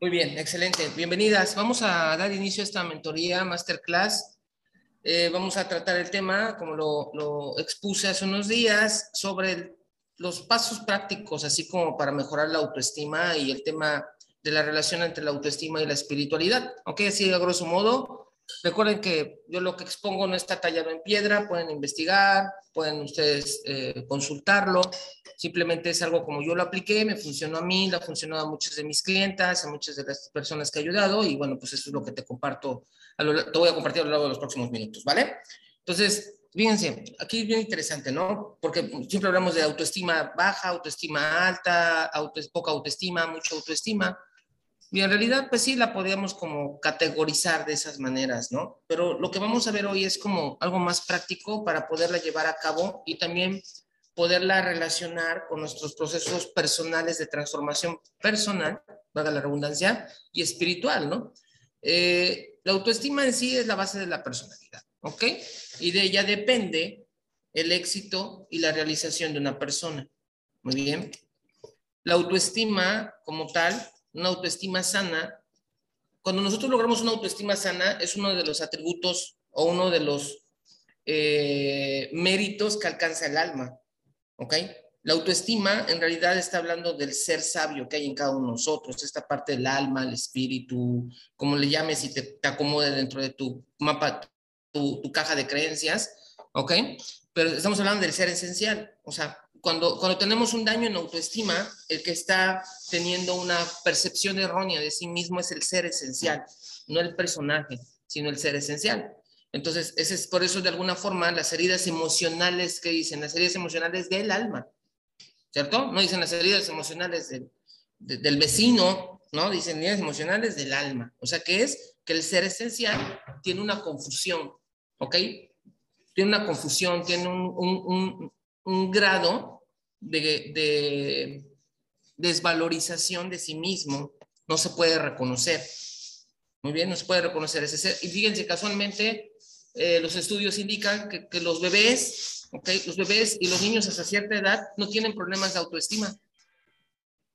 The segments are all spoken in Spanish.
Muy bien, excelente. Bienvenidas. Vamos a dar inicio a esta mentoría, masterclass. Eh, vamos a tratar el tema, como lo, lo expuse hace unos días, sobre los pasos prácticos, así como para mejorar la autoestima y el tema de la relación entre la autoestima y la espiritualidad. Ok, así a grosso modo. Recuerden que yo lo que expongo no está tallado en piedra, pueden investigar, pueden ustedes eh, consultarlo. Simplemente es algo como yo lo apliqué, me funcionó a mí, le ha funcionado a muchas de mis clientas, a muchas de las personas que he ayudado y bueno, pues eso es lo que te comparto, te voy a compartir a lo largo de los próximos minutos, ¿vale? Entonces, fíjense, aquí es bien interesante, ¿no? Porque siempre hablamos de autoestima baja, autoestima alta, auto, poca autoestima, mucha autoestima. Y en realidad, pues sí, la podríamos como categorizar de esas maneras, ¿no? Pero lo que vamos a ver hoy es como algo más práctico para poderla llevar a cabo y también poderla relacionar con nuestros procesos personales de transformación personal, valga la redundancia, y espiritual, ¿no? Eh, la autoestima en sí es la base de la personalidad, ¿ok? Y de ella depende el éxito y la realización de una persona. Muy bien. La autoestima como tal una autoestima sana, cuando nosotros logramos una autoestima sana, es uno de los atributos o uno de los eh, méritos que alcanza el alma. ¿Ok? La autoestima en realidad está hablando del ser sabio que hay en cada uno de nosotros, esta parte del alma, el espíritu, como le llames y te, te acomode dentro de tu mapa, tu, tu caja de creencias. ¿Ok? Pero estamos hablando del ser esencial. O sea, cuando, cuando tenemos un daño en autoestima, el que está teniendo una percepción errónea de sí mismo es el ser esencial, no el personaje, sino el ser esencial. Entonces, ese es por eso de alguna forma las heridas emocionales que dicen, las heridas emocionales del alma, ¿cierto? No dicen las heridas emocionales del vecino, ¿no? Dicen heridas emocionales del alma. O sea, que es que el ser esencial tiene una confusión, ¿ok? Tiene una confusión, tiene un, un grado de, desvalorización de sí mismo, no se puede reconocer. Muy bien, no se puede reconocer ese ser. Y fíjense, casualmente, eh, los estudios indican que, los bebés, okay, los bebés y los niños hasta cierta edad no tienen problemas de autoestima.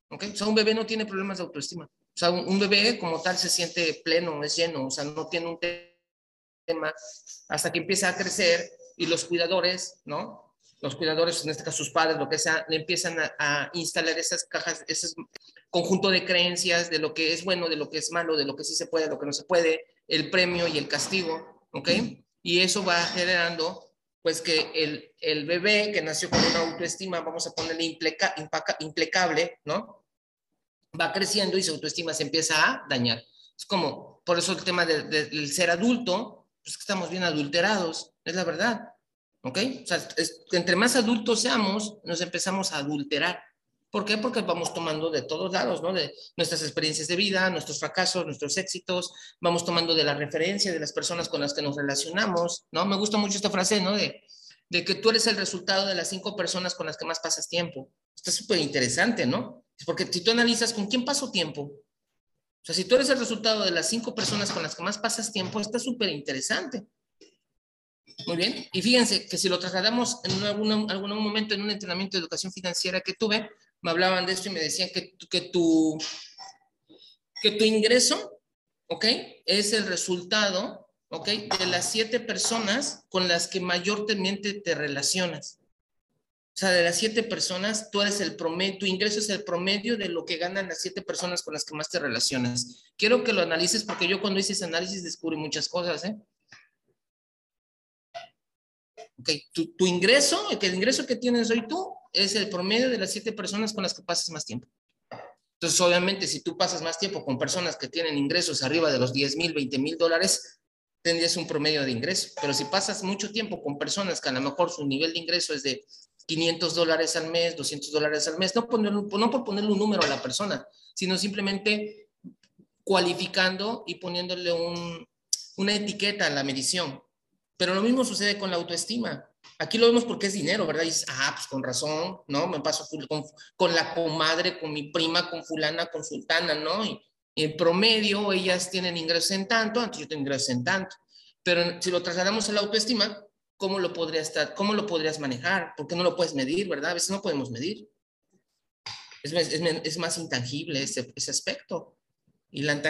Okay? O sea, un bebé no tiene problemas de autoestima. O sea, un, un bebé como tal se siente pleno, es lleno, o sea, no tiene un tema hasta que empieza a crecer y los cuidadores, ¿no? Los cuidadores, en este caso sus padres, lo que sea, le empiezan a, instalar esas cajas, ese conjunto de creencias de lo que es bueno, de lo que es malo, de lo que sí se puede, de lo que no se puede, el premio y el castigo, ¿ok? Y eso va generando, pues, que el, el bebé que nació con una autoestima, vamos a ponerle impleca, impecable, ¿no? Va creciendo y su autoestima se empieza a dañar. Es como, por eso el tema del ser adulto, pues que estamos bien adulterados, es la verdad. ¿Ok? O sea, entre más adultos seamos, nos empezamos a adulterar. ¿Por qué? Porque vamos tomando de todos lados, ¿no? De nuestras experiencias de vida, nuestros fracasos, nuestros éxitos, vamos tomando de la referencia de las personas con las que nos relacionamos, ¿no? Me gusta mucho esta frase, ¿no? De, de que tú eres el resultado de las cinco personas con las que más pasas tiempo. Está súper interesante, ¿no? Porque si tú analizas con quién paso tiempo, o sea, si tú eres el resultado de las cinco personas con las que más pasas tiempo, está súper interesante. Muy bien. Y fíjense que si lo trasladamos en algún, algún momento en un entrenamiento de educación financiera que tuve, me hablaban de esto y me decían que, que, tu, que tu ingreso, ¿ok? Es el resultado, ¿ok? De las siete personas con las que mayormente te relacionas. O sea, de las siete personas, tú eres el promedio, tu ingreso es el promedio de lo que ganan las siete personas con las que más te relacionas. Quiero que lo analices porque yo cuando hice ese análisis descubrí muchas cosas, ¿eh? Okay. Tu, ingreso, el, ingreso que tienes hoy tú, es el promedio de las siete personas con las que pasas más tiempo. Entonces, obviamente, si tú pasas más tiempo con personas que tienen ingresos arriba de los 10 mil, 20 mil dólares, tendrías un promedio de ingreso. Pero si pasas mucho tiempo con personas que a lo mejor su nivel de ingreso es de 500 dólares al mes, 200 dólares al mes, no, no por ponerle un número a la persona, sino simplemente cualificando y poniéndole un, una etiqueta a la medición. Pero lo mismo sucede con la autoestima. Aquí lo vemos porque es dinero, ¿verdad? Y dices, ah, pues con razón, ¿no? Me paso con, con la comadre, con mi prima, con fulana, con sultana, ¿no? Y, en promedio ellas tienen ingresos en tanto, entonces yo tengo ingresos en tanto. Pero si lo trasladamos a la autoestima, ¿cómo lo podrías cómo lo podrías manejar? Porque no lo puedes medir, ¿verdad? A veces no podemos medir. Es, es, más intangible ese, ese aspecto. y la,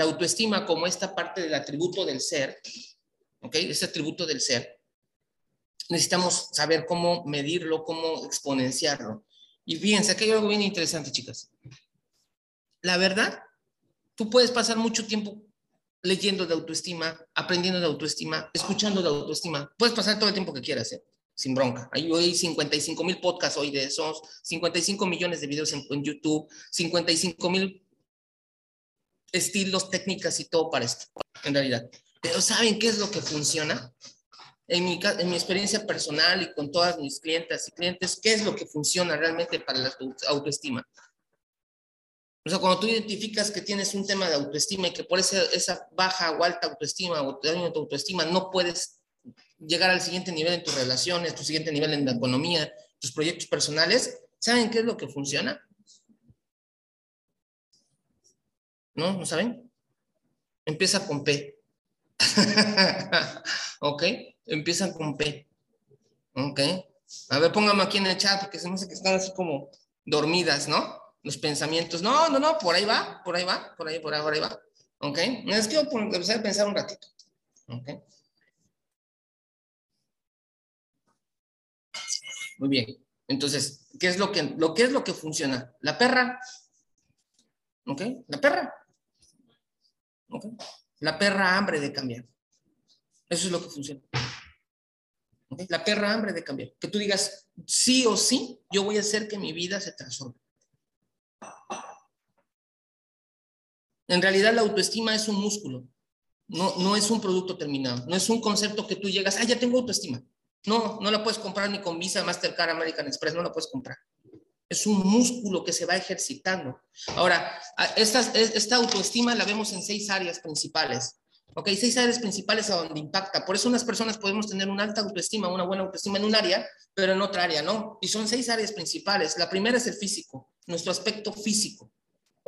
autoestima como esta parte del atributo del ser, ¿ok? Ese atributo del ser, necesitamos saber cómo medirlo, cómo exponenciarlo. Y fíjense, aquí hay algo bien interesante, chicas. La verdad, tú puedes pasar mucho tiempo leyendo de autoestima, aprendiendo de autoestima, escuchando de autoestima. Puedes pasar todo el tiempo que quieras, ¿eh? sin bronca. Hay hoy 55 mil podcasts hoy de esos, 55 millones de videos en, en YouTube, 55 mil estilos, técnicas y todo para esto, en realidad. Pero ¿saben qué es lo que funciona? En mi, en mi experiencia personal y con todas mis clientas y clientes, ¿qué es lo que funciona realmente para la autoestima? O sea, cuando tú identificas que tienes un tema de autoestima y que por esa, esa baja o alta autoestima o daño de autoestima no puedes llegar al siguiente nivel en tus relaciones, tu siguiente nivel en la economía, tus proyectos personales, ¿saben qué es lo que funciona? ¿No? ¿No saben? Empieza con P. ¿Ok? Empieza con P. ¿Ok? A ver, póngame aquí en el chat porque se me hace que están así como dormidas, ¿no? Los pensamientos. No, no, no, por ahí va, por ahí va, por ahí, por ahí, por ahí va. ¿Ok? Es que empezar a pensar un ratito. ¿Ok? Muy bien. Entonces, ¿qué es lo que, lo que es lo que funciona? La perra. ¿Ok? La perra. ¿Ok? La perra hambre de cambiar. Eso es lo que funciona. La perra hambre de cambiar. Que tú digas, sí o sí, yo voy a hacer que mi vida se transforme. En realidad la autoestima es un músculo, no, no es un producto terminado, no es un concepto que tú llegas, ah, ya tengo autoestima. No, no la puedes comprar ni con Visa, Mastercard, American Express, no la puedes comprar. Es un músculo que se va ejercitando. Ahora, esta, autoestima la vemos en seis áreas principales. ¿Ok? Seis áreas principales a donde impacta. Por eso unas personas podemos tener una alta autoestima, una buena autoestima en un área, pero en otra área no. Y son seis áreas principales. La primera es el físico, nuestro aspecto físico.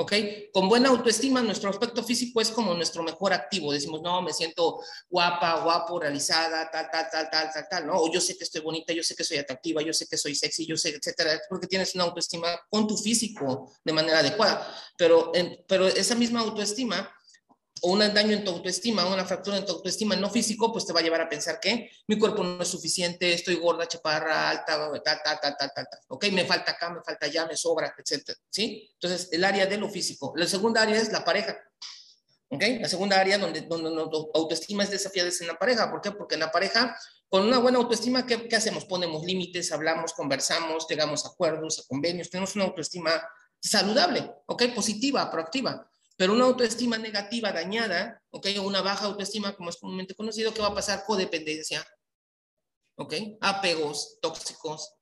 ¿Ok? Con buena autoestima, nuestro aspecto físico es como nuestro mejor activo. Decimos, no, me siento guapa, guapo, realizada, tal, tal, tal, tal, tal, tal, ¿no? O yo sé que estoy bonita, yo sé que soy atractiva, yo sé que soy sexy, yo sé, etcétera, porque tienes una autoestima con tu físico de manera adecuada. Pero, pero esa misma autoestima o un daño en tu autoestima, una fractura en tu autoestima no físico, pues te va a llevar a pensar que mi cuerpo no es suficiente, estoy gorda, chaparra, alta, tal, tal, tal, tal, tal, tal. Ok, me falta acá, me falta allá, me sobra, etcétera. ¿Sí? Entonces, el área de lo físico. La segunda área es la pareja. ¿Ok? La segunda área donde, donde tu autoestima es desafiada es en la pareja. ¿Por qué? Porque en la pareja, con una buena autoestima, ¿qué, qué hacemos? Ponemos límites, hablamos, conversamos, llegamos a acuerdos, a convenios, tenemos una autoestima saludable, ¿ok? Positiva, proactiva. Pero una autoestima negativa, dañada, ¿ok? O una baja autoestima, como es comúnmente conocido, ¿qué va a pasar? Codependencia, ¿ok? Apegos tóxicos,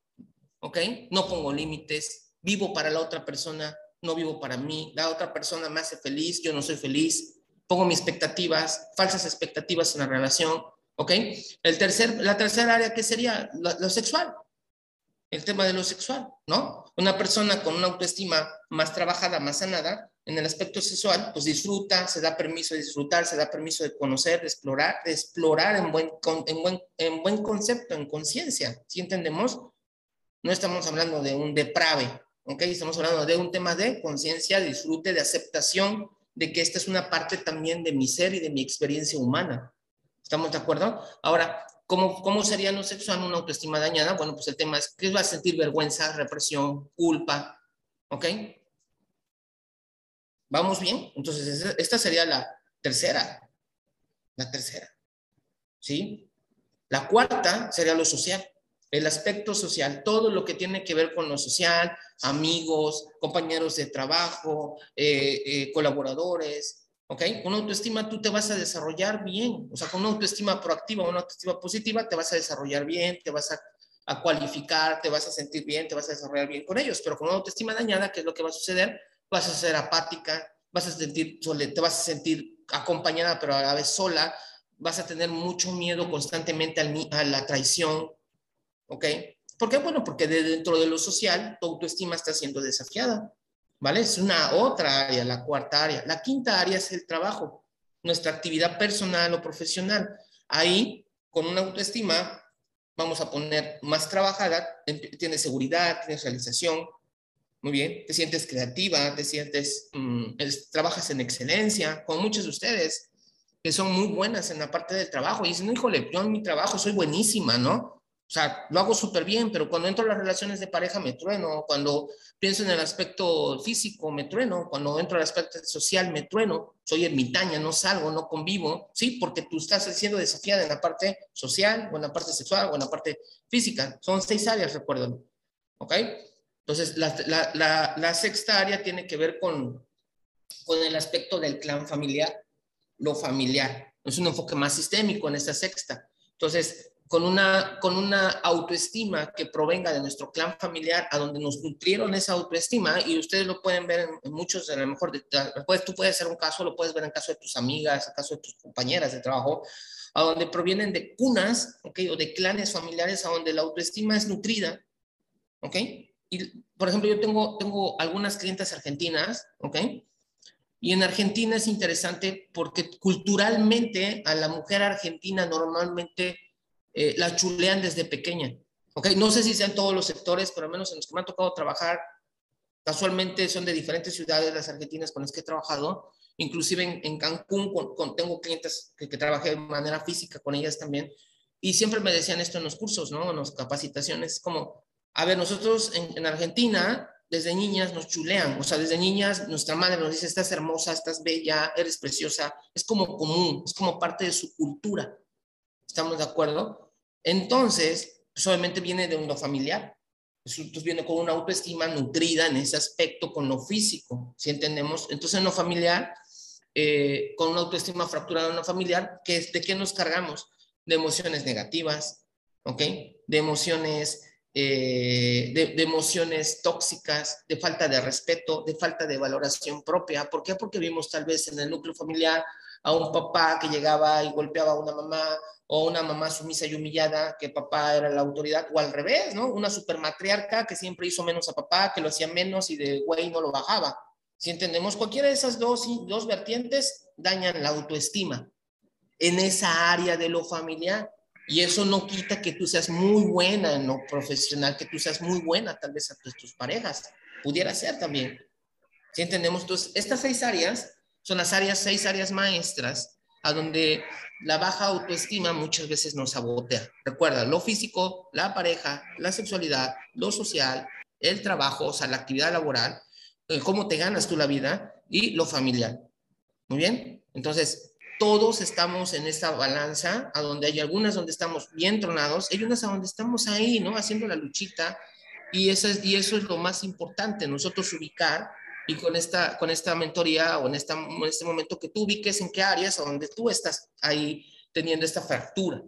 ¿ok? No pongo límites, vivo para la otra persona, no vivo para mí, la otra persona me hace feliz, yo no soy feliz, pongo mis expectativas, falsas expectativas en la relación, ¿ok? El tercer, la tercera área, ¿qué sería? Lo sexual, el tema de lo sexual, ¿no? Una persona con una autoestima más trabajada, más sanada, en el aspecto sexual, pues disfruta, se da permiso de disfrutar, se da permiso de conocer, de explorar, de explorar en buen, en buen, en buen concepto, en conciencia, ¿sí entendemos? No estamos hablando de un deprave, ¿ok? Estamos hablando de un tema de conciencia, disfrute, de aceptación, de que esta es una parte también de mi ser y de mi experiencia humana. ¿Estamos de acuerdo? Ahora, ¿cómo, cómo sería no sexual una autoestima dañada? Bueno, pues el tema es que va a sentir vergüenza, represión, culpa, ¿ok? ¿Vamos bien? Entonces, esta sería la tercera. La tercera. ¿Sí? La cuarta sería lo social. El aspecto social, todo lo que tiene que ver con lo social, amigos, compañeros de trabajo, eh, eh, colaboradores, ¿ok? Con autoestima tú te vas a desarrollar bien, o sea, con una autoestima proactiva, una autoestima positiva, te vas a desarrollar bien, te vas a, a cualificar, te vas a sentir bien, te vas a desarrollar bien con ellos, pero con una autoestima dañada, ¿qué es lo que va a suceder? vas a ser apática, vas a sentir, te vas a sentir acompañada, pero a la vez sola, vas a tener mucho miedo constantemente a la traición, ¿ok? ¿Por qué? Bueno, porque dentro de lo social, tu autoestima está siendo desafiada, ¿vale? Es una otra área, la cuarta área. La quinta área es el trabajo, nuestra actividad personal o profesional. Ahí, con una autoestima, vamos a poner más trabajada, tienes seguridad, tienes realización, muy bien, te sientes creativa, te sientes, mm, trabajas en excelencia, con muchos de ustedes que son muy buenas en la parte del trabajo y dicen, híjole, yo en mi trabajo soy buenísima, ¿no? O sea, lo hago súper bien, pero cuando entro a las relaciones de pareja me trueno, cuando pienso en el aspecto físico me trueno, cuando entro al aspecto social me trueno, soy ermitaña, no salgo, no convivo, ¿sí? Porque tú estás siendo desafiada en la parte social, o en la parte sexual, o en la parte física. Son seis áreas, recuerden, ¿ok? Entonces, la, la, la, sexta área tiene que ver con, con el aspecto del clan familiar, lo familiar. Es un enfoque más sistémico en esta sexta. Entonces, con una, con una autoestima que provenga de nuestro clan familiar, a donde nos nutrieron esa autoestima, y ustedes lo pueden ver en, muchos, a lo mejor, de, pues, tú puedes ser un caso, lo puedes ver en caso de tus amigas, en caso de tus compañeras de trabajo, a donde provienen de cunas, ¿ok? O de clanes familiares a donde la autoestima es nutrida, ¿ok? Y, por ejemplo, yo tengo, tengo algunas clientes argentinas, ¿ok? Y en Argentina es interesante porque culturalmente a la mujer argentina normalmente eh, la chulean desde pequeña. ¿ok? No sé si sean todos los sectores, pero al menos en los que me ha tocado trabajar, casualmente son de diferentes ciudades las argentinas con las que he trabajado, inclusive en, Cancún con, tengo clientes que, que, trabajé de manera física con ellas también, y siempre me decían esto en los cursos, ¿no? En las capacitaciones, como, a ver, nosotros en, en Argentina, desde niñas nos chulean, o sea, desde niñas nuestra madre nos dice, estás hermosa, estás bella, eres preciosa, es como común, es como parte de su cultura. ¿Estamos de acuerdo? Entonces, pues obviamente viene de uno familiar. Entonces viene con una autoestima nutrida en ese aspecto, con lo físico, si entendemos. Entonces, en lo familiar, eh, con una autoestima fracturada en lo familiar, ¿qué ¿de qué nos cargamos? De emociones negativas, ¿ok? De emociones, eh, de, de, emociones tóxicas, de falta de respeto, de falta de valoración propia. ¿Por qué? Porque vimos tal vez en el núcleo familiar a un papá que llegaba y golpeaba a una mamá, o una mamá sumisa y humillada que papá era la autoridad, o al revés, ¿no? Una supermatriarca que siempre hizo menos a papá, que lo hacía menos y de güey no lo bajaba. Si entendemos, cualquiera de esas dos, dos vertientes dañan la autoestima en esa área de lo familiar. Y eso no quita que tú seas muy buena en lo profesional, que tú seas muy buena tal vez a tus, tus parejas. Pudiera ser también. Si entendemos, entonces, estas seis áreas son las áreas, seis áreas maestras a donde la baja autoestima muchas veces nos sabotea. Recuerda, lo físico, la pareja, la sexualidad, lo social, el trabajo, o sea, la actividad laboral, eh, cómo te ganas tú la vida y lo familiar. Muy bien. Entonces, todos estamos en esta balanza, a donde hay algunas donde estamos bien tronados, hay unas a donde estamos ahí, ¿no? Haciendo la luchita. Y eso es, y eso es lo más importante, nosotros ubicar y con esta, con esta mentoría o en, esta, en este momento que tú ubiques en qué áreas o donde tú estás ahí teniendo esta fractura.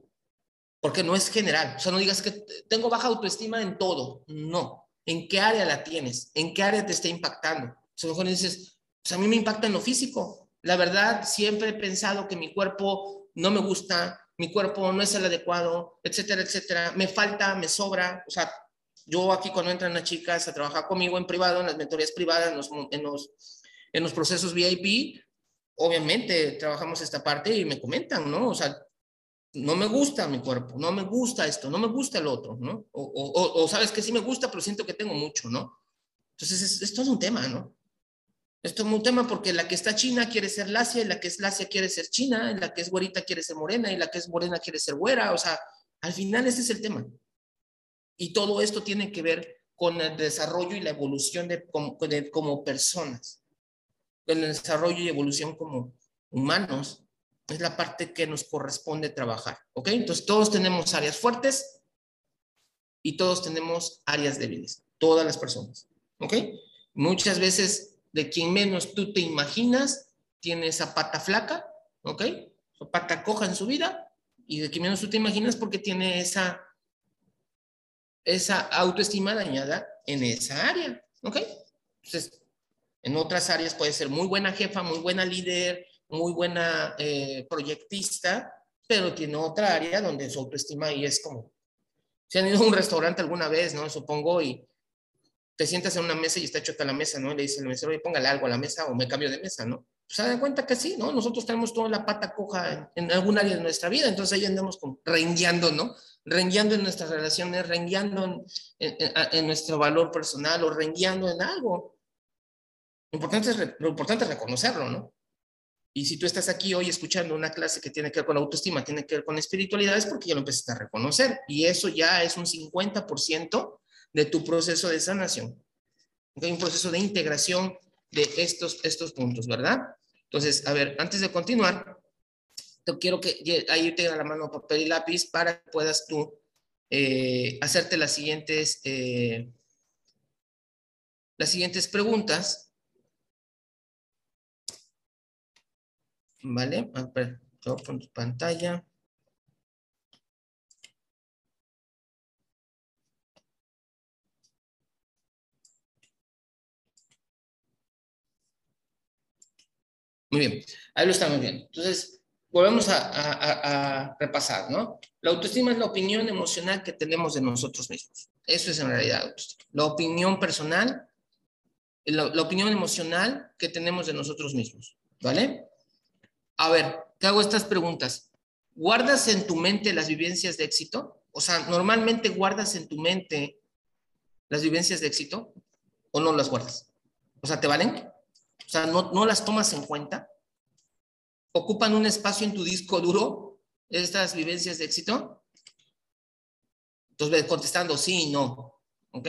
Porque no es general. O sea, no digas que tengo baja autoestima en todo. No. ¿En qué área la tienes? ¿En qué área te está impactando? O sea, a lo mejor dices, pues a mí me impacta en lo físico. La verdad, siempre he pensado que mi cuerpo no me gusta, mi cuerpo no es el adecuado, etcétera, etcétera. Me falta, me sobra. O sea, yo aquí cuando entran las chicas a trabajar conmigo en privado, en las mentorías privadas, en los, en los, en los procesos VIP, obviamente trabajamos esta parte y me comentan, ¿no? O sea, no me gusta mi cuerpo, no me gusta esto, no me gusta el otro, ¿no? O, o, o sabes que sí me gusta, pero siento que tengo mucho, ¿no? Entonces, esto es un tema, ¿no? Esto es un tema porque la que está china quiere ser lacia, y la que es lacia quiere ser china, y la que es güerita quiere ser morena, y la que es morena quiere ser güera, o sea, al final ese es el tema. Y todo esto tiene que ver con el desarrollo y la evolución de como, personas. El desarrollo y evolución como humanos es la parte que nos corresponde trabajar. ¿Ok? Entonces todos tenemos áreas fuertes y todos tenemos áreas débiles. Todas las personas. ¿Ok? Muchas veces de quien menos tú te imaginas tiene esa pata flaca. ¿Ok? Su pata coja en su vida y de quien menos tú te imaginas porque tiene esa esa autoestima dañada en esa área, ¿ok? Entonces, en otras áreas puede ser muy buena jefa, muy buena líder, muy buena eh, proyectista, pero tiene otra área donde su autoestima ahí es como, si han ido a un restaurante alguna vez, ¿no? Supongo, y te sientas en una mesa y está chota la mesa, ¿no? Le dice el mesero, oye, póngale algo a la mesa o me cambio de mesa, ¿no? Pues se dan cuenta que sí, ¿no? Nosotros tenemos toda la pata coja en, algún área de nuestra vida, entonces ahí andamos como reingueando, ¿no? Rengueando en nuestras relaciones, rengueando en, nuestro valor personal o rengueando en algo. Lo importante, es, lo importante reconocerlo, ¿no? Y si tú estás aquí hoy escuchando una clase que tiene que ver con autoestima, tiene que ver con espiritualidad, es porque ya lo empezaste a reconocer. Y eso ya es un 50% de tu proceso de sanación. Hay un proceso de integración de estos, estos puntos, ¿verdad? Entonces, a ver, antes de continuar, te quiero que ahí tenga la mano papel y lápiz para que puedas tú eh, hacerte las siguientes, eh, las siguientes preguntas ¿Vale? Todo tu pantalla. Muy bien, ahí lo estamos viendo. Entonces, volvemos a, repasar, ¿no? La autoestima es la opinión emocional que tenemos de nosotros mismos. Eso es en realidad autoestima. La opinión personal, la, la opinión emocional que tenemos de nosotros mismos, ¿vale? A ver, te hago estas preguntas. ¿Guardas en tu mente las vivencias de éxito? O sea, normalmente guardas en tu mente las vivencias de éxito o no las guardas? O sea, ¿te valen? O sea, ¿no, no las tomas en cuenta? ¿Ocupan un espacio en tu disco duro estas vivencias de éxito? Entonces, contestando sí y no. ¿Ok?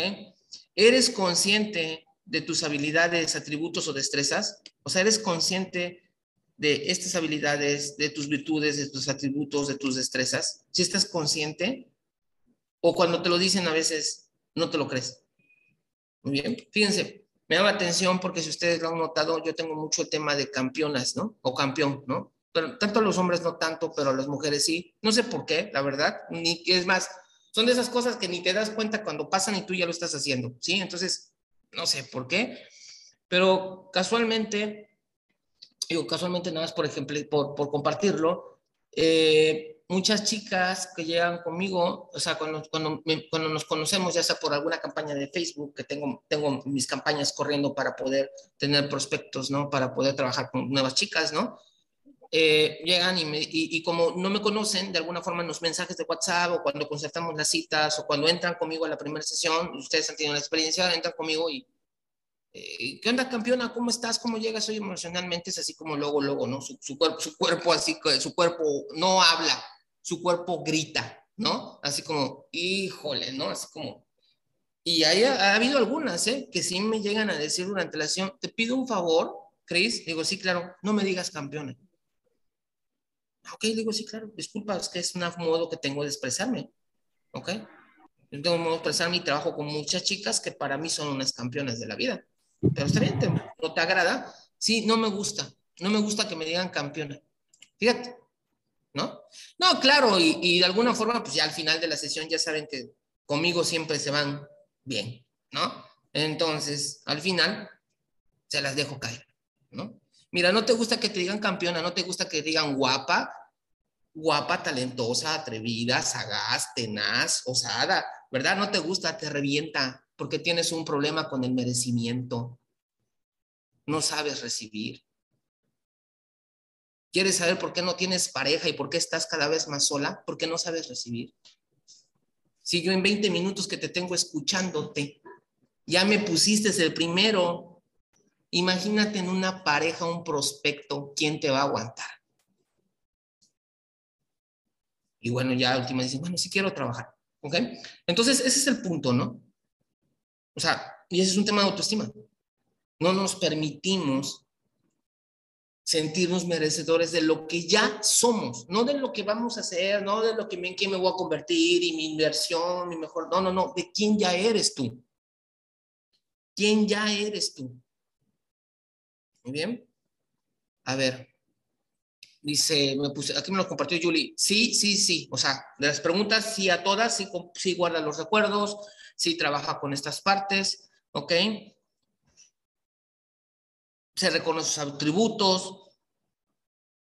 ¿Eres consciente de tus habilidades, atributos o destrezas? O sea, ¿eres consciente de estas habilidades, de tus virtudes, de tus atributos, de tus destrezas? Si estás consciente o cuando te lo dicen a veces no te lo crees. Muy bien, fíjense, me llama atención porque si ustedes lo han notado, yo tengo mucho el tema de campeonas, ¿no? O campeón, ¿no? Pero tanto los hombres no tanto, pero las mujeres sí. No sé por qué, la verdad, ni es más, son de esas cosas que ni te das cuenta cuando pasan y tú ya lo estás haciendo, ¿sí? Entonces, no sé por qué, pero casualmente digo, casualmente nada más por ejemplo, por, por compartirlo, eh, muchas chicas que llegan conmigo, o sea, cuando, cuando, cuando, nos conocemos, ya sea por alguna campaña de Facebook, que tengo, tengo mis campañas corriendo para poder tener prospectos, ¿no? Para poder trabajar con nuevas chicas, ¿no? Eh, llegan y, y, y, como no me conocen, de alguna forma en los mensajes de WhatsApp o cuando concertamos las citas o cuando entran conmigo a la primera sesión, ustedes han tenido la experiencia, entran conmigo y eh, ¿qué onda campeona? ¿Cómo estás? ¿Cómo llegas hoy emocionalmente? Es así como luego, luego, ¿no? Su, cuerpo, su cuerpo así, su cuerpo no habla, su cuerpo grita, ¿no? Así como, híjole, ¿no? Así como... Y hay, ha, habido algunas, ¿eh? Que sí me llegan a decir durante la sesión, te pido un favor, Chris. Digo, sí, claro, no me digas campeona. Ok, digo, sí, claro, disculpa, es que es un modo que tengo de expresarme, ¿ok? Yo tengo un modo de expresarme y trabajo con muchas chicas que para mí son unas campeonas de la vida. Pero está bien, ¿no te agrada? Sí, no me gusta. No me gusta que me digan campeona. Fíjate, ¿no? No, claro, y, de alguna forma, pues ya al final de la sesión ya saben que conmigo siempre se van bien, ¿no? Entonces, al final, se las dejo caer, ¿no? Mira, no te gusta que te digan campeona, no te gusta que te digan guapa, guapa, talentosa, atrevida, sagaz, tenaz, osada, ¿verdad? No te gusta, te revienta, porque tienes un problema con el merecimiento. No sabes recibir. ¿Quieres saber por qué no tienes pareja y por qué estás cada vez más sola? Porque no sabes recibir. Si yo en 20 minutos que te tengo escuchándote, ya me pusiste el primero, imagínate en una pareja, un prospecto, ¿quién te va a aguantar? Y bueno, ya última dice, bueno, sí quiero trabajar. ¿Ok? Entonces, ese es el punto, ¿no? O sea, y ese es un tema de autoestima. No nos permitimos sentirnos merecedores de lo que ya somos, no de lo que vamos a hacer, no de lo que en quién me voy a convertir y mi inversión, mi mejor, no, no, no, de quién ya eres tú. ¿Quién ya eres tú? Muy bien. A ver, dice, me puse, aquí me lo compartió Julie. Sí, sí, sí. O sea, de las preguntas, sí a todas, sí, sí guarda los recuerdos, sí trabaja con estas partes, ¿ok? Se reconoce sus atributos,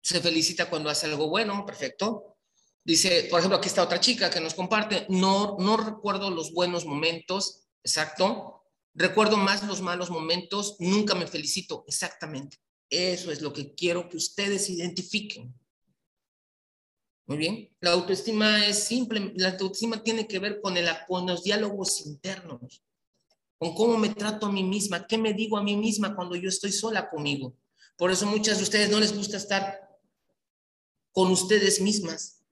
se felicita cuando hace algo bueno, perfecto. Dice, por ejemplo, aquí está otra chica que nos comparte, no, no recuerdo los buenos momentos, exacto, recuerdo más los malos momentos, nunca me felicito, exactamente. Eso es lo que quiero que ustedes identifiquen. Muy bien. La autoestima es simple. La autoestima tiene que ver con, el, con los diálogos internos, con cómo me trato a mí misma, qué me digo a mí misma cuando yo estoy sola conmigo. Por eso muchas de ustedes no les gusta estar con ustedes mismas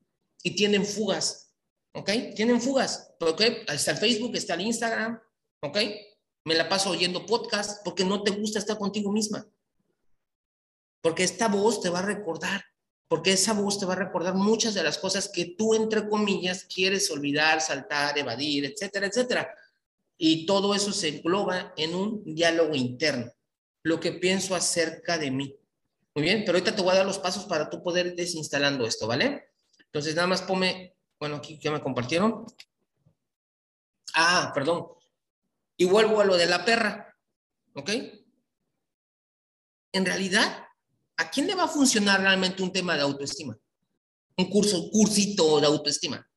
y tienen fugas, ¿ok? Tienen fugas, ¿ok? Está el Facebook, está el Instagram, ¿ok? Me la paso oyendo podcast porque no te gusta estar contigo misma. Porque esta voz te va a recordar porque esa voz te va a recordar muchas de las cosas que tú, entre comillas, quieres olvidar, saltar, evadir, etcétera, etcétera. Y todo eso se engloba en un diálogo interno, lo que pienso acerca de mí. Muy bien, pero ahorita te voy a dar los pasos para tú poder desinstalando esto, ¿vale? Entonces, nada más ponme, bueno, aquí ya me compartieron. Ah, perdón. Y vuelvo a lo de la perra, ¿ok? En realidad, ¿a quién le va a funcionar realmente un tema de autoestima? Un curso, cursito de autoestima.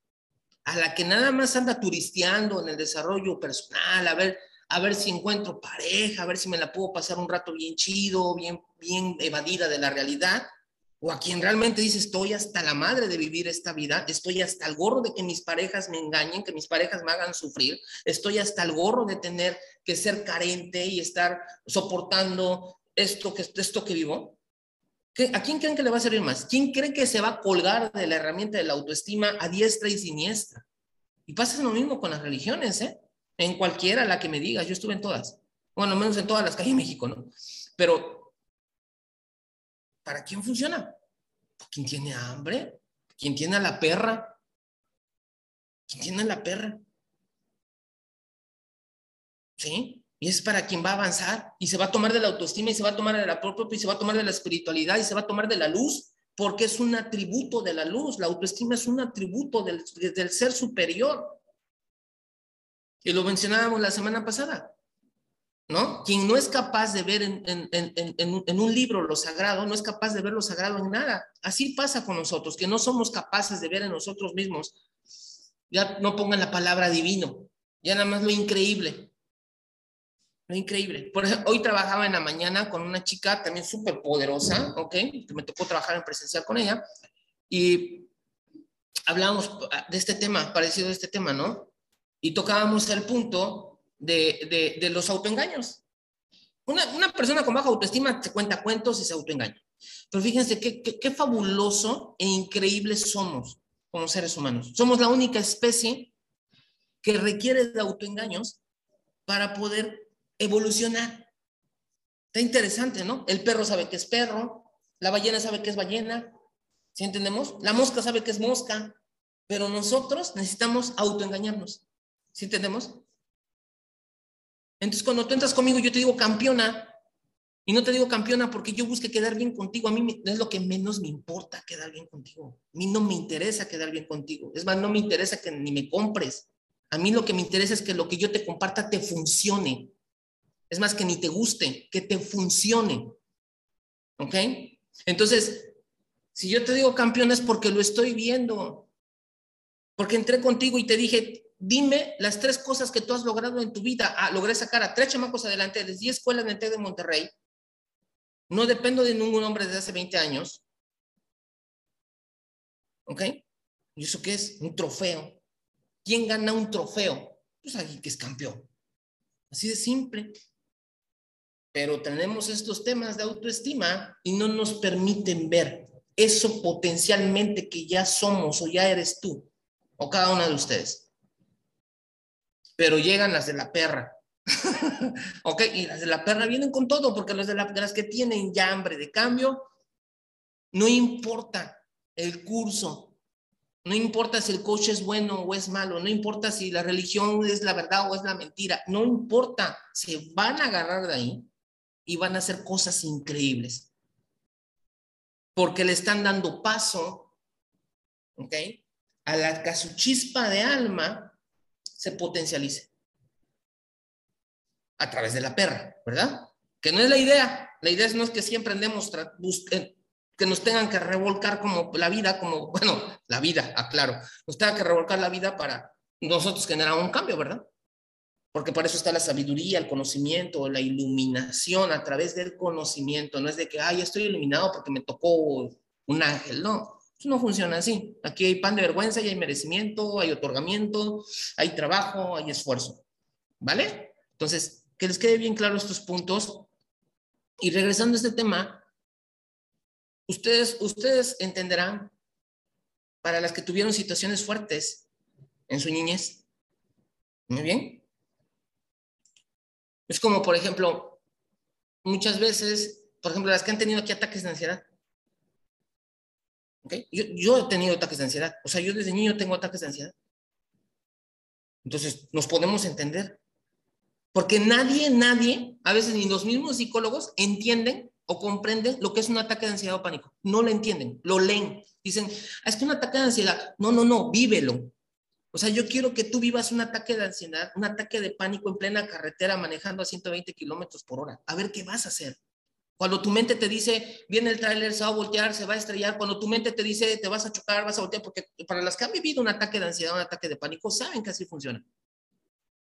A la que nada más anda turisteando en el desarrollo personal, a ver, a ver si encuentro pareja, a ver si me la puedo pasar un rato bien chido, bien, bien evadida de la realidad, o a quien realmente dice, estoy hasta la madre de vivir esta vida, estoy hasta el gorro de que mis parejas me engañen, que mis parejas me hagan sufrir, estoy hasta el gorro de tener que ser carente y estar soportando esto que, esto que vivo. ¿A quién creen que le va a servir más? ¿Quién cree que se va a colgar de la herramienta de la autoestima a diestra y siniestra? Y pasa lo mismo con las religiones, ¿eh? En cualquiera la que me digas, yo estuve en todas. Bueno, menos en todas las calles de México, ¿no? Pero, ¿para quién funciona? ¿Quién tiene hambre? ¿Quién tiene a la perra? ¿Quién tiene a la perra? ¿Sí? Y es para quien va a avanzar y se va a tomar de la autoestima y se va a tomar de la propia y se va a tomar de la espiritualidad y se va a tomar de la luz, porque es un atributo de la luz. La autoestima es un atributo del, del ser superior. Y lo mencionábamos la semana pasada, ¿no? Quien no es capaz de ver en, en, un libro lo sagrado, no es capaz de ver lo sagrado en nada. Así pasa con nosotros, que no somos capaces de ver en nosotros mismos. Ya no pongan la palabra divino, ya nada más lo increíble. Increíble. Por ejemplo, hoy trabajaba en la mañana con una chica también súper poderosa, ¿ok? Que me tocó trabajar en presencial con ella. Y hablábamos de este tema, parecido a este tema, ¿no? Y tocábamos el punto de, de, los autoengaños. Una, una, persona con baja autoestima se cuenta cuentos y se autoengaña. Pero fíjense qué, qué, qué fabuloso e increíble somos como seres humanos. Somos la única especie que requiere de autoengaños para poder evolucionar. Está interesante, ¿no? El perro sabe que es perro, la ballena sabe que es ballena, ¿sí entendemos? La mosca sabe que es mosca, pero nosotros necesitamos autoengañarnos, ¿sí entendemos? Entonces, cuando tú entras conmigo, yo te digo campeona, y no te digo campeona porque yo busque quedar bien contigo. A mí es lo que menos me importa quedar bien contigo. A mí no me interesa quedar bien contigo. Es más, no me interesa que ni me compres. A mí lo que me interesa es que lo que yo te comparta te funcione. Es más, que ni te guste, que te funcione. ¿Ok? Entonces, si yo te digo campeón es porque lo estoy viendo. Porque entré contigo y te dije, dime las tres cosas que tú has logrado en tu vida. Ah, logré sacar a tres chamacos adelante de 10 escuelas en de Monterrey. No dependo de ningún hombre desde hace 20 años. ¿Ok? ¿Y eso qué es? Un trofeo. ¿Quién gana un trofeo? Pues alguien que es campeón. Así de simple pero tenemos estos temas de autoestima y no nos permiten ver eso potencialmente que ya somos o ya eres tú o cada una de ustedes. Pero llegan las de la perra. ok, y las de la perra vienen con todo, porque las de, las que tienen ya hambre de cambio, no importa el curso, no importa si el coche es bueno o es malo, no importa si la religión es la verdad o es la mentira, no importa, se van a agarrar de ahí y van a hacer cosas increíbles. Porque le están dando paso, ¿ok? A la que su chispa de alma se potencialice. A través de la perra, ¿verdad? Que no es la idea. La idea no es que siempre andemos que nos tengan que revolcar como la vida, como, bueno, la vida, aclaro, nos tenga que revolcar la vida para nosotros generar un cambio, ¿verdad? Porque por eso está la sabiduría, el conocimiento, la iluminación a través del conocimiento. No es de que, ay, estoy iluminado porque me tocó un ángel, no. Eso no funciona así. Aquí hay pan de vergüenza y hay merecimiento, hay otorgamiento, hay trabajo, hay esfuerzo. ¿Vale? Entonces, que les quede bien claro estos puntos. Y regresando a este tema, ustedes, ustedes entenderán, para las que tuvieron situaciones fuertes en su niñez, muy bien. Es como, por ejemplo, muchas veces, por ejemplo, las que han tenido aquí ataques de ansiedad. Yo, yo he tenido ataques de ansiedad. O sea, yo desde niño tengo ataques de ansiedad. Entonces, nos podemos entender. Porque nadie, nadie, a veces ni los mismos psicólogos entienden o comprenden lo que es un ataque de ansiedad o pánico. No lo entienden, lo leen. Dicen, ah, es que un ataque de ansiedad. No, no, no, vívelo. O sea, yo quiero que tú vivas un ataque de ansiedad, un ataque de pánico en plena carretera manejando a 120 kilómetros por hora. A ver qué vas a hacer. Cuando tu mente te dice, viene el tráiler, se va a voltear, se va a estrellar. Cuando tu mente te dice, te vas a chocar, vas a voltear, porque para las que han vivido un ataque de ansiedad, un ataque de pánico, saben que así funciona.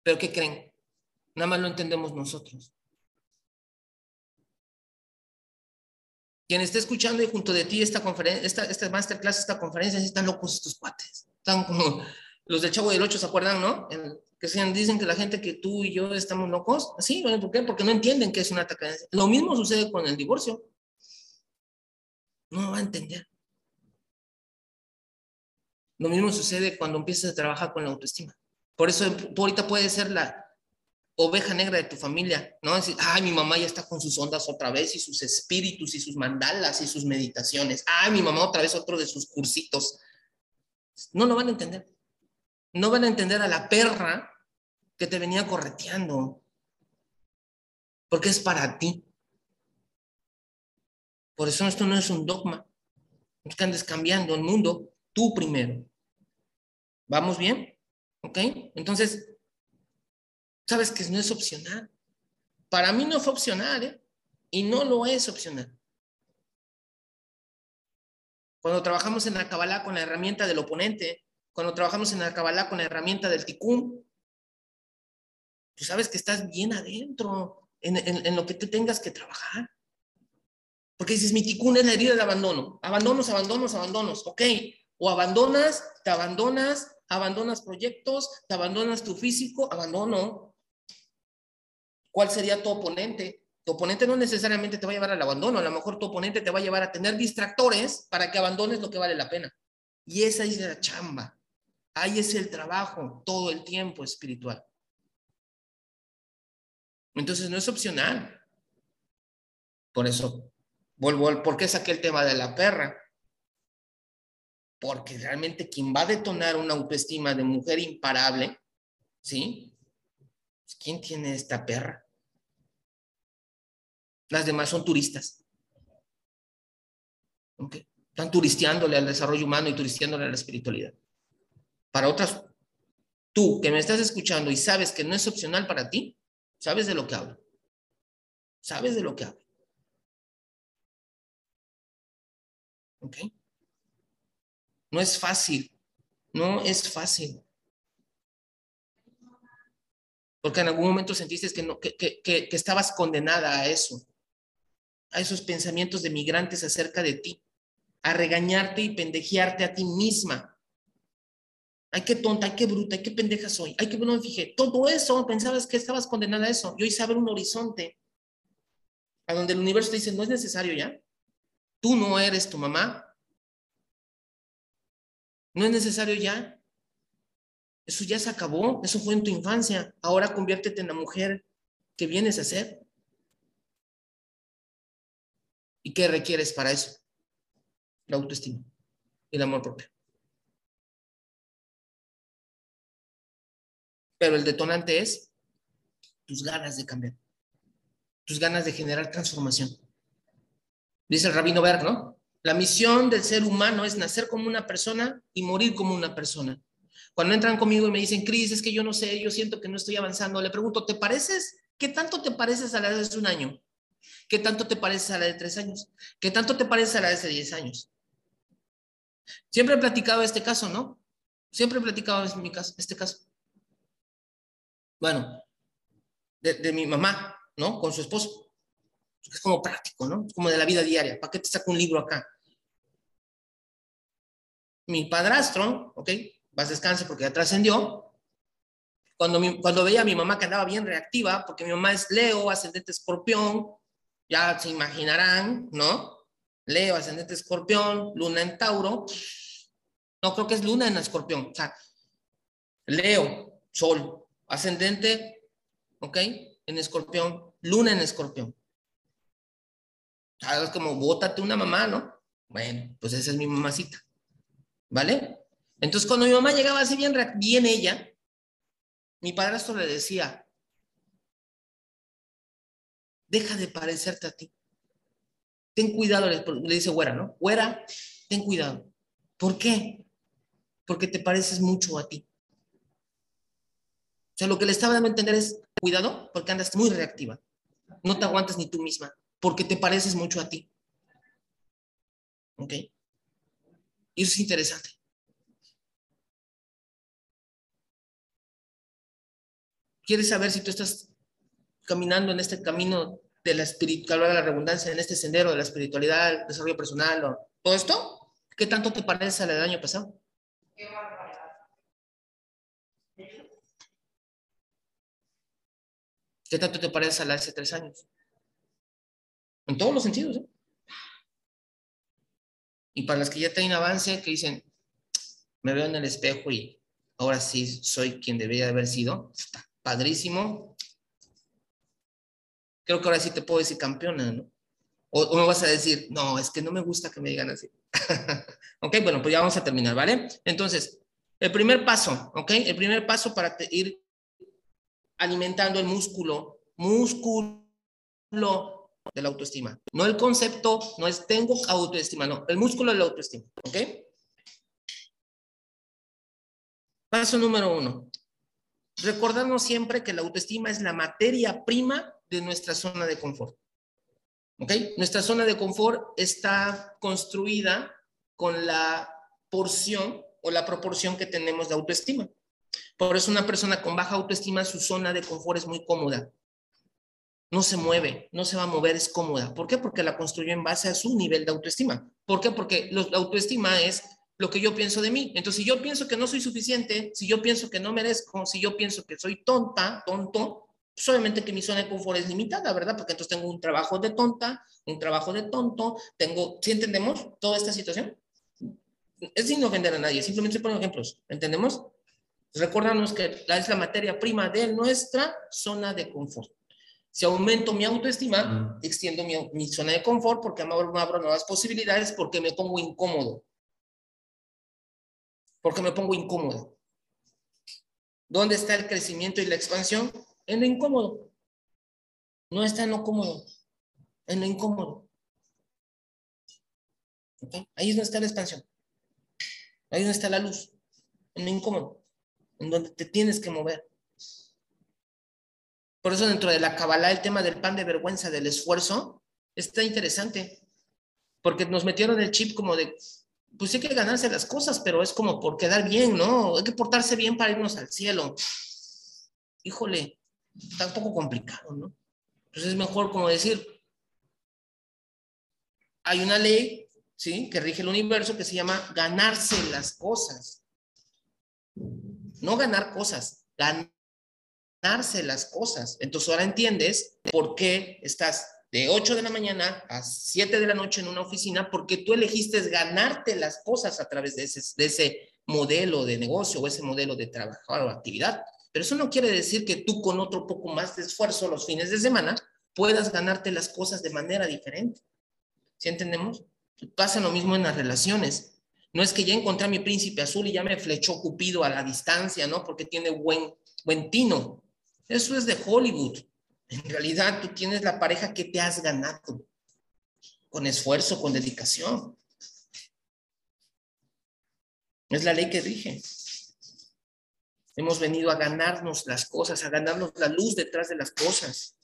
Pero ¿qué creen? Nada más lo entendemos nosotros. Quien esté escuchando y junto de ti esta conferencia, esta, esta masterclass, esta conferencia, están locos estos cuates. Están como los del Chavo del Ocho, ¿se acuerdan, no? que sean, dicen que la gente que tú y yo estamos locos. Sí, ¿por qué? Porque no entienden que es un ataque. Lo mismo sucede con el divorcio. No va a entender. Lo mismo sucede cuando empiezas a trabajar con la autoestima. Por eso ahorita puede ser la oveja negra de tu familia, ¿no? Decir, ay, mi mamá ya está con sus ondas otra vez y sus espíritus y sus mandalas y sus meditaciones. Ay, mi mamá otra vez otro de sus cursitos. No lo van a entender. No van a entender a la perra que te venía correteando. Porque es para ti. Por eso esto no es un dogma. No que andes cambiando el mundo, tú primero. ¿Vamos bien? ¿Ok? Entonces, sabes que no es opcional. Para mí no fue opcional, ¿eh? Y no lo es opcional. Cuando trabajamos en la Kabbalah con la herramienta del oponente, cuando trabajamos en la Kabbalah con la herramienta del Tikkun, tú sabes que estás bien adentro en, lo que tú tengas que trabajar. Porque dices, mi Tikkun es la herida del abandono. Abandonos, abandonos, abandonos. Ok. O abandonas, te abandonas, abandonas proyectos, te abandonas tu físico, abandono. ¿Cuál sería tu oponente? Tu oponente no necesariamente te va a llevar al abandono, a lo mejor tu oponente te va a llevar a tener distractores para que abandones lo que vale la pena. Y esa es la chamba. Ahí es el trabajo todo el tiempo espiritual. Entonces no es opcional. Por eso, vuelvo, ¿por qué saqué el tema de la perra? Porque realmente quien va a detonar una autoestima de mujer imparable, ¿sí? Pues, ¿Quién tiene esta perra? Las demás son turistas. Están turisteándole al desarrollo humano y turisteándole a la espiritualidad para otras, tú que me estás escuchando y sabes que no es opcional para ti, sabes de lo que hablo. Sabes de lo que hablo. ¿Ok? No es fácil. No es fácil. Porque en algún momento sentiste que, no, que, que, que estabas condenada a eso, a esos pensamientos de migrantes acerca de ti, a regañarte y pendejearte a ti misma ay, qué tonta, ay, qué bruta, ay, qué pendeja soy, ay, qué no me fijé. Todo eso, pensabas que estabas condenada a eso. Yo hice ver un horizonte a donde el universo te dice, no es necesario ya. Tú no eres tu mamá. No es necesario ya. Eso ya se acabó. Eso fue en tu infancia. Ahora conviértete en la mujer que vienes a ser. ¿Y qué requieres para eso? La autoestima y el amor propio. Pero el detonante es tus ganas de cambiar, tus ganas de generar transformación. Dice el rabino Berg, ¿no? La misión del ser humano es nacer como una persona y morir como una persona. Cuando entran conmigo y me dicen, Cris, es que yo no sé, yo siento que no estoy avanzando, le pregunto, ¿te pareces? ¿Qué tanto te pareces a la de un año? ¿Qué tanto te pareces a la de tres años? ¿Qué tanto te pareces a la de hace diez años? Siempre he platicado este caso, ¿no? Siempre he platicado este caso bueno, de, mi mamá, ¿no? Con su esposo. Es como práctico, ¿no? Como de la vida diaria. ¿Para qué te saco un libro acá? mi padrastro, ¿ok? Vas descanse porque ya trascendió. Cuando, cuando veía a mi mamá que andaba bien reactiva, porque mi mamá es Leo, ascendente escorpión, ya se imaginarán, ¿no? Leo, ascendente escorpión, luna en Tauro. No, creo que es luna en escorpión. O sea, Leo, sol, ascendente, ¿ok? En escorpión, luna en escorpión. Es como, bótate una mamá, ¿no? Bueno, pues esa es mi mamacita. ¿Vale? Entonces, cuando mi mamá llegaba así bien, bien ella, mi padrastro le decía, deja de parecerte a ti. Ten cuidado, le, dice güera, ¿no? Güera, ten cuidado. ¿Por qué? Porque te pareces mucho a ti. O sea, lo que le estaba dando a entender es, cuidado, porque andas muy reactiva. No te aguantas ni tú misma, porque te pareces mucho a ti. ¿Ok? Y eso es interesante. ¿Quieres saber si tú estás caminando en este camino de la espiritualidad, la redundancia, en este sendero de la espiritualidad, desarrollo personal o todo esto? ¿Qué tanto te parece al del año pasado? ¿Qué tanto te parece a la hace tres años? En todos los sentidos. ¿eh? Y para las que ya tienen avance, que dicen, me veo en el espejo y ahora sí soy quien debería haber sido, está padrísimo. Creo que ahora sí te puedo decir campeona, ¿no? O, me vas a decir, no, es que no me gusta que me digan así. ok, bueno, pues ya vamos a terminar, ¿vale? Entonces, el primer paso, ¿ok? El primer paso para ir alimentando el músculo, músculo de la autoestima. No el concepto, no es tengo autoestima, no, el músculo de la autoestima. ¿Ok? Paso número uno. Recordarnos siempre que la autoestima es la materia prima de nuestra zona de confort. ¿Ok? Nuestra zona de confort está construida con la porción o la proporción que tenemos de autoestima. Por eso una persona con baja autoestima, su zona de confort es muy cómoda no se mueve, no se va a mover, es cómoda. ¿Por qué? Porque la construyó en base a su nivel de autoestima. ¿Por qué? Porque la autoestima es lo que yo pienso de mí. Entonces, si yo pienso que no soy suficiente, si yo pienso que no merezco, si yo pienso que soy tonta, tonto, pues obviamente que mi zona de confort es limitada, ¿verdad? Porque entonces tengo un trabajo de tonta, un trabajo de tonto, tengo, ¿sí entendemos toda esta situación? Es sin ofender a nadie, simplemente pongo ejemplos, ¿entendemos? Recordamos que es la materia prima de nuestra zona de confort. Si aumento mi autoestima, extiendo mi, zona de confort porque me abro, nuevas posibilidades, porque me pongo incómodo. Porque me pongo incómodo. ¿Dónde está el crecimiento y la expansión? En lo incómodo. No está en lo cómodo, en lo incómodo. Ahí es donde está la expansión. Ahí es donde está la luz, en lo incómodo, en donde te tienes que mover. Por eso dentro de la Kabbalah el tema del pan de vergüenza, del esfuerzo, está interesante, porque nos metieron el chip como de, pues hay que ganarse las cosas, pero es como por quedar bien, ¿no? Hay que portarse bien para irnos al cielo. Híjole, está un poco complicado, ¿no? Entonces es mejor como decir, hay una ley, ¿sí? Que rige el universo que se llama ganarse las cosas. No ganar cosas, ganar darse las cosas. Entonces ahora entiendes por qué estás de 8 de la mañana a 7 de la noche en una oficina, porque tú elegiste ganarte las cosas a través de ese, de ese modelo de negocio o ese modelo de trabajo o actividad. Pero eso no quiere decir que tú con otro poco más de esfuerzo los fines de semana puedas ganarte las cosas de manera diferente. ¿Sí entendemos? Pasa lo mismo en las relaciones. No es que ya encontré a mi príncipe azul y ya me flechó Cupido a la distancia, ¿no? Porque tiene buen, buen tino. Eso es de Hollywood. En realidad tú tienes la pareja que te has ganado con esfuerzo, con dedicación. Es la ley que rige. Hemos venido a ganarnos las cosas, a ganarnos la luz detrás de las cosas.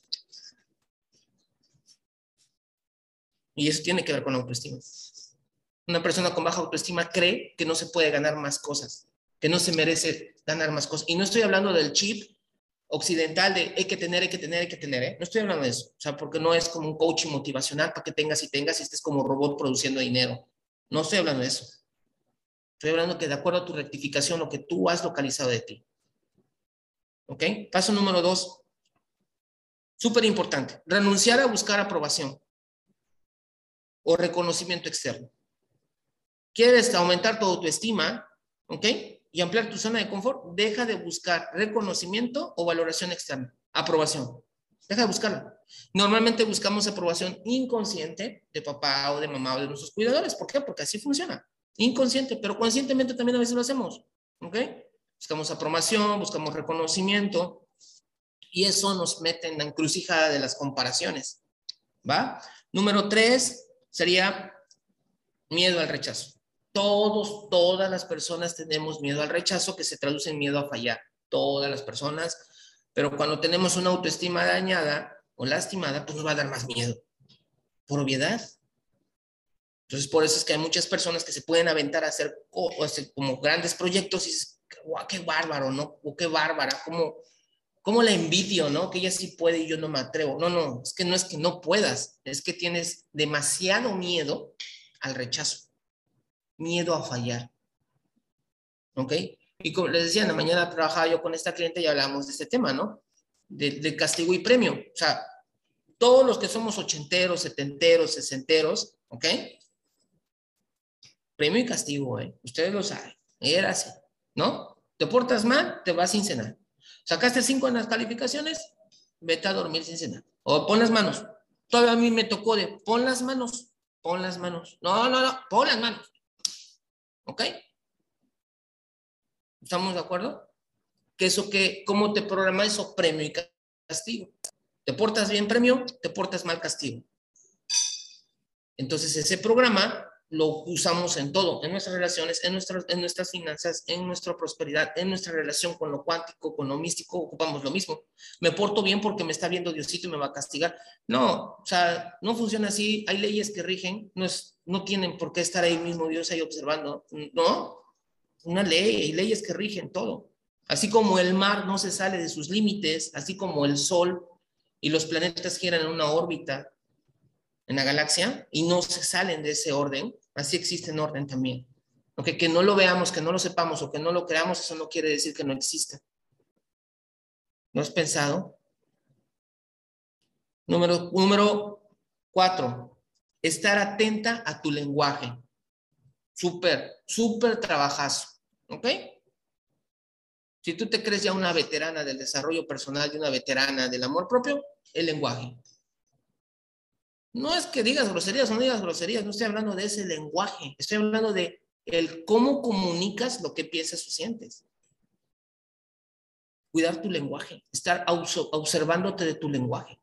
Y eso tiene que ver con la autoestima. Una persona con baja autoestima cree que no se puede ganar más cosas, que no se merece ganar más cosas. Y no estoy hablando del chip occidental de hay que tener, hay que tener, hay que tener, ¿eh? No estoy hablando de eso, o sea, porque no es como un coaching motivacional para que tengas y tengas y estés como robot produciendo dinero. No estoy hablando de eso. Estoy hablando que de acuerdo a tu rectificación, lo que tú has localizado de ti. ¿Ok? Paso número dos. Súper importante. Renunciar a buscar aprobación o reconocimiento externo. ¿Quieres aumentar tu autoestima? ¿Ok? Y ampliar tu zona de confort. Deja de buscar reconocimiento o valoración externa. Aprobación. Deja de buscarla. Normalmente buscamos aprobación inconsciente de papá o de mamá o de nuestros cuidadores. ¿Por qué? Porque así funciona. Inconsciente, pero conscientemente también a veces lo hacemos. ¿Ok? Buscamos aprobación, buscamos reconocimiento y eso nos mete en la encrucijada de las comparaciones. ¿Va? Número tres sería miedo al rechazo. Todos, todas las personas tenemos miedo al rechazo que se traduce en miedo a fallar. Todas las personas pero cuando tenemos una autoestima dañada o lastimada, pues nos va a dar más miedo. Por obviedad. Entonces, por eso es que hay muchas personas que se pueden aventar a hacer, como grandes proyectos y dices, guau, qué bárbaro, ¿no? O qué bárbara, cómo, cómo la envidio, ¿no? Que ella sí puede y yo no me atrevo. No, no, es que no es que no puedas, es que tienes demasiado miedo al rechazo, miedo a fallar. ¿Ok? Y como les decía, en la mañana trabajaba yo con esta cliente y hablábamos de este tema, ¿no? De, castigo y premio. O sea, todos los que somos ochenteros, setenteros, sesenteros, ¿ok? Premio y castigo, ¿eh? Ustedes lo saben. Era así, ¿no? Te portas mal, te vas sin cenar. Sacaste cinco en las calificaciones, vete a dormir sin cenar. O pon las manos. Todavía a mí me tocó de pon las manos, pon las manos. No, no, no, pon las manos. ¿Ok? ¿Estamos de acuerdo? Que eso que, ¿cómo te programa eso? Premio y castigo. Te portas bien premio, te portas mal castigo. Entonces ese programa lo usamos en todo, en nuestras relaciones, en, nuestras, en nuestras finanzas, en nuestra prosperidad, en nuestra relación con lo cuántico, con lo místico, ocupamos lo mismo. Me porto bien porque me está viendo Diosito y me va a castigar. No, o sea, no funciona así. Hay leyes que rigen, no, es, no tienen por qué estar ahí mismo Dios ahí observando. No, una ley, hay leyes que rigen todo. Así como el mar no se sale de sus límites, así como el sol y los planetas giran en una órbita en la galaxia y no se salen de ese orden, así existe en orden también. Aunque que no lo veamos, que no lo sepamos o que no lo creamos, eso no quiere decir que no exista. ¿No has pensado? Número, número cuatro, estar atenta a tu lenguaje. Súper, súper trabajazo. ¿Ok? Si tú te crees ya una veterana del desarrollo personal y una veterana del amor propio, el lenguaje. No es que digas groserías o no digas groserías, no estoy hablando de ese lenguaje, estoy hablando de el cómo comunicas lo que piensas o sientes. Cuidar tu lenguaje, estar observándote de tu lenguaje.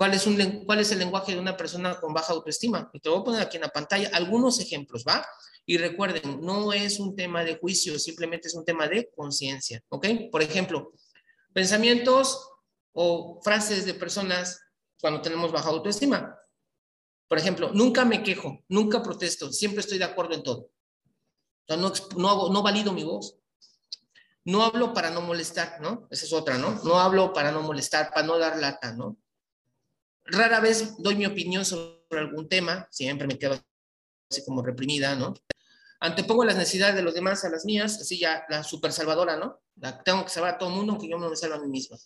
¿Cuál es, un, ¿Cuál es el lenguaje de una persona con baja autoestima? Y te voy a poner aquí en la pantalla algunos ejemplos, ¿va? Y recuerden, no es un tema de juicio, simplemente es un tema de conciencia, ¿ok? Por ejemplo, pensamientos o frases de personas cuando tenemos baja autoestima. Por ejemplo, nunca me quejo, nunca protesto, siempre estoy de acuerdo en todo. No, no, hago, no valido mi voz. No hablo para no molestar, ¿no? Esa es otra, ¿no? No hablo para no molestar, para no dar lata, ¿no? Rara vez doy mi opinión sobre algún tema, siempre me quedo así como reprimida, ¿no? Antepongo las necesidades de los demás a las mías, así ya la super salvadora, ¿no? La tengo que salvar a todo el mundo, aunque yo no me salvo a mí misma.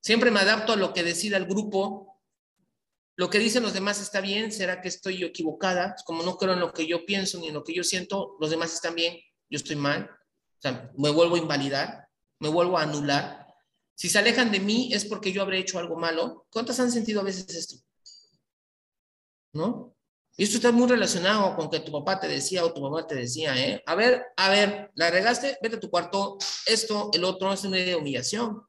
Siempre me adapto a lo que decida el grupo. Lo que dicen los demás está bien, ¿será que estoy equivocada? Como no creo en lo que yo pienso ni en lo que yo siento, los demás están bien, yo estoy mal. O sea, me vuelvo a invalidar, me vuelvo a anular. Si se alejan de mí es porque yo habré hecho algo malo. ¿Cuántas han sentido a veces esto? ¿No? Y esto está muy relacionado con que tu papá te decía o tu mamá te decía, ¿eh? A ver, a ver, la regaste, vete a tu cuarto, esto, el otro, es una humillación.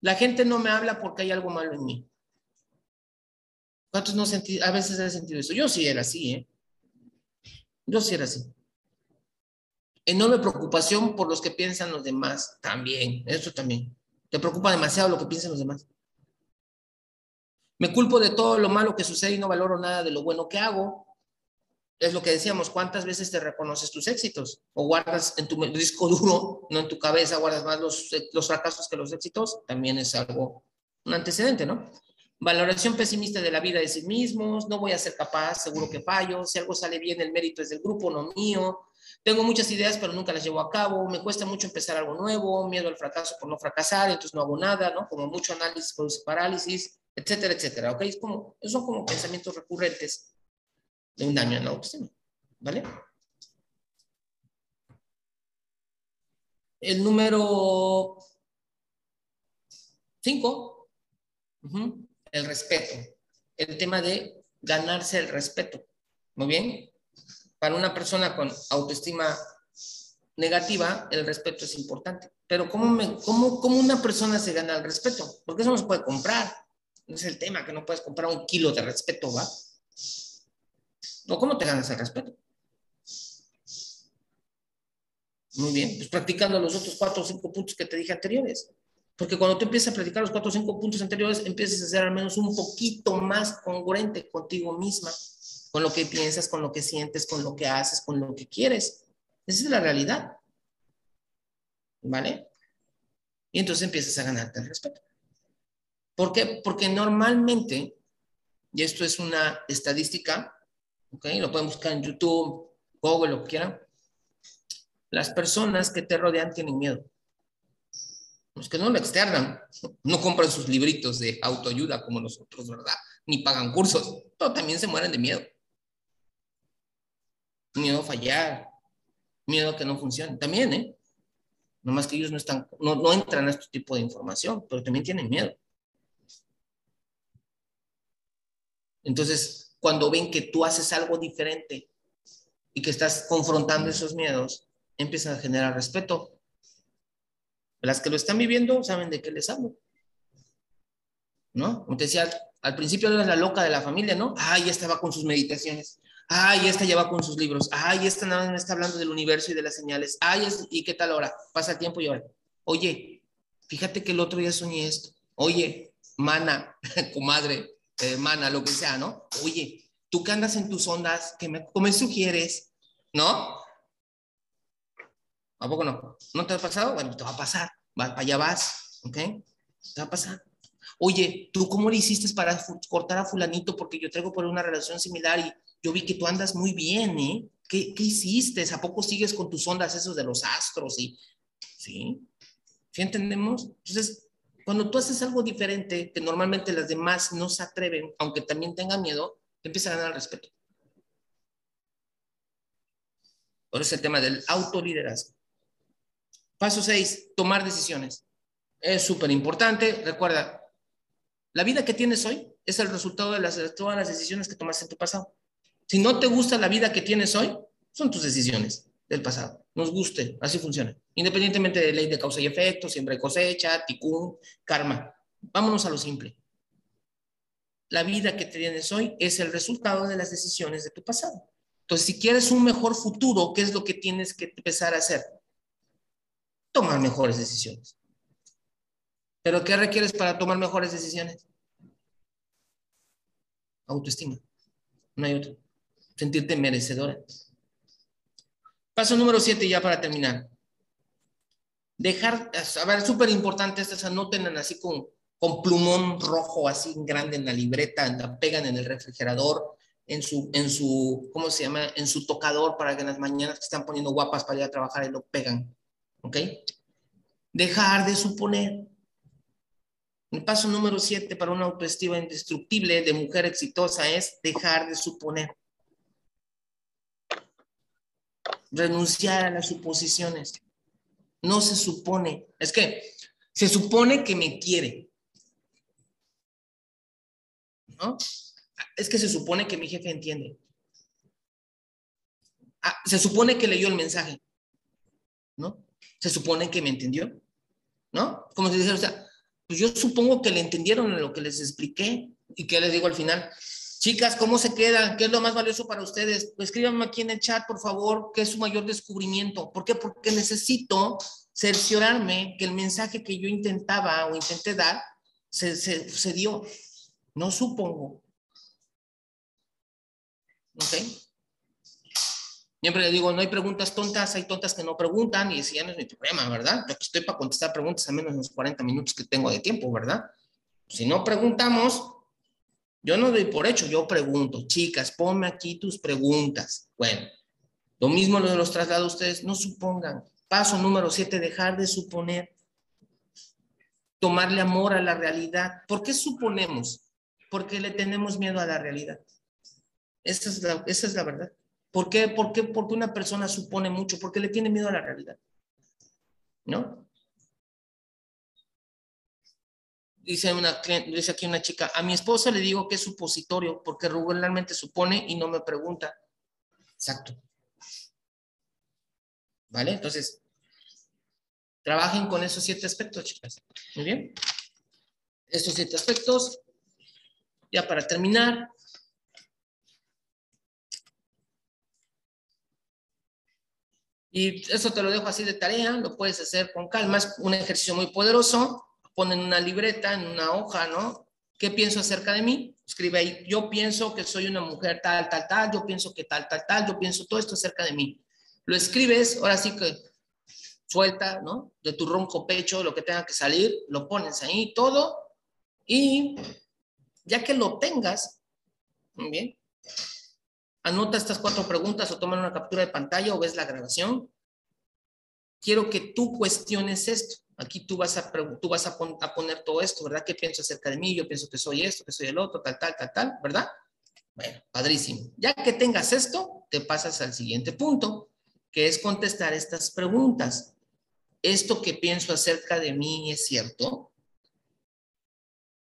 La gente no me habla porque hay algo malo en mí. ¿Cuántos no sentí, a veces he sentido eso? Yo sí era así, ¿eh? Yo sí era así. Enorme preocupación por los que piensan los demás, también, eso también. Te preocupa demasiado lo que piensan los demás. Me culpo de todo lo malo que sucede y no valoro nada de lo bueno que hago. Es lo que decíamos, ¿cuántas veces te reconoces tus éxitos? O guardas en tu disco duro, no en tu cabeza, guardas más los, los fracasos que los éxitos. También es algo, un antecedente, ¿no? Valoración pesimista de la vida de sí mismos, no voy a ser capaz, seguro que fallo, si algo sale bien, el mérito es del grupo, no mío. Tengo muchas ideas, pero nunca las llevo a cabo, me cuesta mucho empezar algo nuevo, miedo al fracaso por no fracasar, entonces no hago nada, ¿no? Como mucho análisis produce parálisis, etcétera, etcétera, ¿ok? Es como, son como pensamientos recurrentes de un daño en la autoestima, ¿vale? El número 5, el respeto. El tema de ganarse el respeto. Muy bien. Para una persona con autoestima negativa, el respeto es importante. Pero ¿cómo, me, cómo, cómo una persona se gana el respeto? Porque eso no se puede comprar. No es el tema que no puedes comprar un kilo de respeto, ¿va? ¿O cómo te ganas el respeto? Muy bien, pues practicando los otros cuatro o cinco puntos que te dije anteriores. Porque cuando tú empiezas a practicar los cuatro o cinco puntos anteriores, empiezas a ser al menos un poquito más congruente contigo misma, con lo que piensas, con lo que sientes, con lo que haces, con lo que quieres. Esa es la realidad. ¿Vale? Y entonces empiezas a ganarte el respeto. ¿Por qué? Porque normalmente, y esto es una estadística, ¿ok? Lo pueden buscar en YouTube, Google, lo que quieran las personas que te rodean tienen miedo. Los que no lo externan, no compran sus libritos de autoayuda como nosotros, ¿verdad? Ni pagan cursos, pero también se mueren de miedo. Miedo a fallar, miedo a que no funcione. También, ¿eh? Nomás que ellos no están, no, no entran a este tipo de información, pero también tienen miedo. Entonces, cuando ven que tú haces algo diferente y que estás confrontando esos miedos, empiezan a generar respeto. Las que lo están viviendo saben de qué les hablo. ¿No? Como te decía, al principio eras la loca de la familia, ¿no? Ay, esta va con sus meditaciones. Ay, esta ya va con sus libros. Ay, esta nada más está hablando del universo y de las señales. Ay, ¿y qué tal ahora? Pasa el tiempo y ahora. Oye, fíjate que el otro día soñé esto. Oye, mana, comadre, hermana, lo que sea, ¿no? Oye, tú que andas en tus ondas, ¿qué me, me sugieres? ¿No? ¿A poco no? ¿No te ha pasado? Bueno, te va a pasar. Va, allá vas, ¿ok? Te va a pasar. Oye, ¿tú cómo le hiciste para cortar a fulanito? Porque yo traigo por una relación similar y yo vi que tú andas muy bien, ¿eh? ¿Qué, hiciste? ¿A poco sigues con tus ondas esos de los astros? Y, ¿Sí? ¿Sí entendemos? Entonces, cuando tú haces algo diferente, que normalmente las demás no se atreven, aunque también tengan miedo, te empieza a ganar respeto. Por eso el tema del autoliderazgo. Paso 6, tomar decisiones. Es súper importante. Recuerda, la vida que tienes hoy es el resultado de, todas las decisiones que tomaste en tu pasado. Si no te gusta la vida que tienes hoy, son tus decisiones del pasado. Nos guste, así funciona. Independientemente de ley de causa y efecto, siempre cosecha, ticún, karma. Vámonos a lo simple. La vida que tienes hoy es el resultado de las decisiones de tu pasado. Entonces, si quieres un mejor futuro, ¿qué es lo que tienes que empezar a hacer? tomar mejores decisiones. ¿Pero qué requieres para tomar mejores decisiones? Autoestima. No hay otro. Sentirte merecedora. Paso número siete, ya para terminar. Dejar, a ver, súper importante, estas anoten así con, con plumón rojo, así grande en la libreta, la pegan en el refrigerador, en su, en su, ¿cómo se llama? En su tocador para que en las mañanas que están poniendo guapas para ir a trabajar y lo pegan. ¿Ok? Dejar de suponer. El paso número siete para una autoestima indestructible de mujer exitosa es dejar de suponer. Renunciar a las suposiciones. No se supone. Es que se supone que me quiere. ¿No? Es que se supone que mi jefe entiende. Ah, se supone que leyó el mensaje. ¿No? se supone que me entendió, ¿no? Como se dice, o sea, pues yo supongo que le entendieron lo que les expliqué y que les digo al final. Chicas, ¿cómo se quedan? ¿Qué es lo más valioso para ustedes? Pues escríbanme aquí en el chat, por favor, qué es su mayor descubrimiento. ¿Por qué? Porque necesito cerciorarme que el mensaje que yo intentaba o intenté dar se, se, se dio. No supongo. ¿Ok? Siempre le digo, no hay preguntas tontas, hay tontas que no preguntan y ese ya no es mi problema, ¿verdad? Yo estoy para contestar preguntas a menos de los 40 minutos que tengo de tiempo, ¿verdad? Si no preguntamos, Yo no doy por hecho, yo pregunto, chicas, ponme aquí tus preguntas. Bueno, lo mismo lo de los traslados, ustedes no supongan. Paso número siete, dejar de suponer. Tomarle amor a la realidad. ¿Por qué suponemos? Porque le tenemos miedo a la realidad. Esa es la, esa es la verdad. ¿Por qué? ¿Por qué? Porque una persona supone mucho, porque le tiene miedo a la realidad. ¿No? Dice, dice aquí una chica, a mi esposa le digo que es supositorio porque regularmente supone y no me pregunta. Exacto. ¿Vale? Entonces, trabajen con esos siete aspectos, chicas. Muy bien. Estos siete aspectos. Ya para terminar, Y eso te lo dejo así de tarea, lo puedes hacer con calma, es un ejercicio muy poderoso. Ponen una libreta, en una hoja, ¿no? ¿Qué pienso acerca de mí? Escribe ahí, yo pienso que soy una mujer tal, tal, tal, yo pienso que tal, tal, tal, yo pienso todo esto acerca de mí. Lo escribes, ahora sí que suelta, ¿no? De tu ronco pecho, lo que tenga que salir, lo pones ahí todo y ya que lo tengas, bien, Anota estas cuatro preguntas o toma una captura de pantalla o ves la grabación. Quiero que tú cuestiones esto. Aquí tú vas a, tú vas a, poner todo esto, ¿verdad? ¿Qué pienso acerca de mí? Yo pienso que soy esto, que soy el otro, tal, tal, tal, tal, ¿verdad? Bueno, padrísimo. Ya que tengas esto, te pasas al siguiente punto, que es contestar estas preguntas. ¿Esto que pienso acerca de mí es cierto?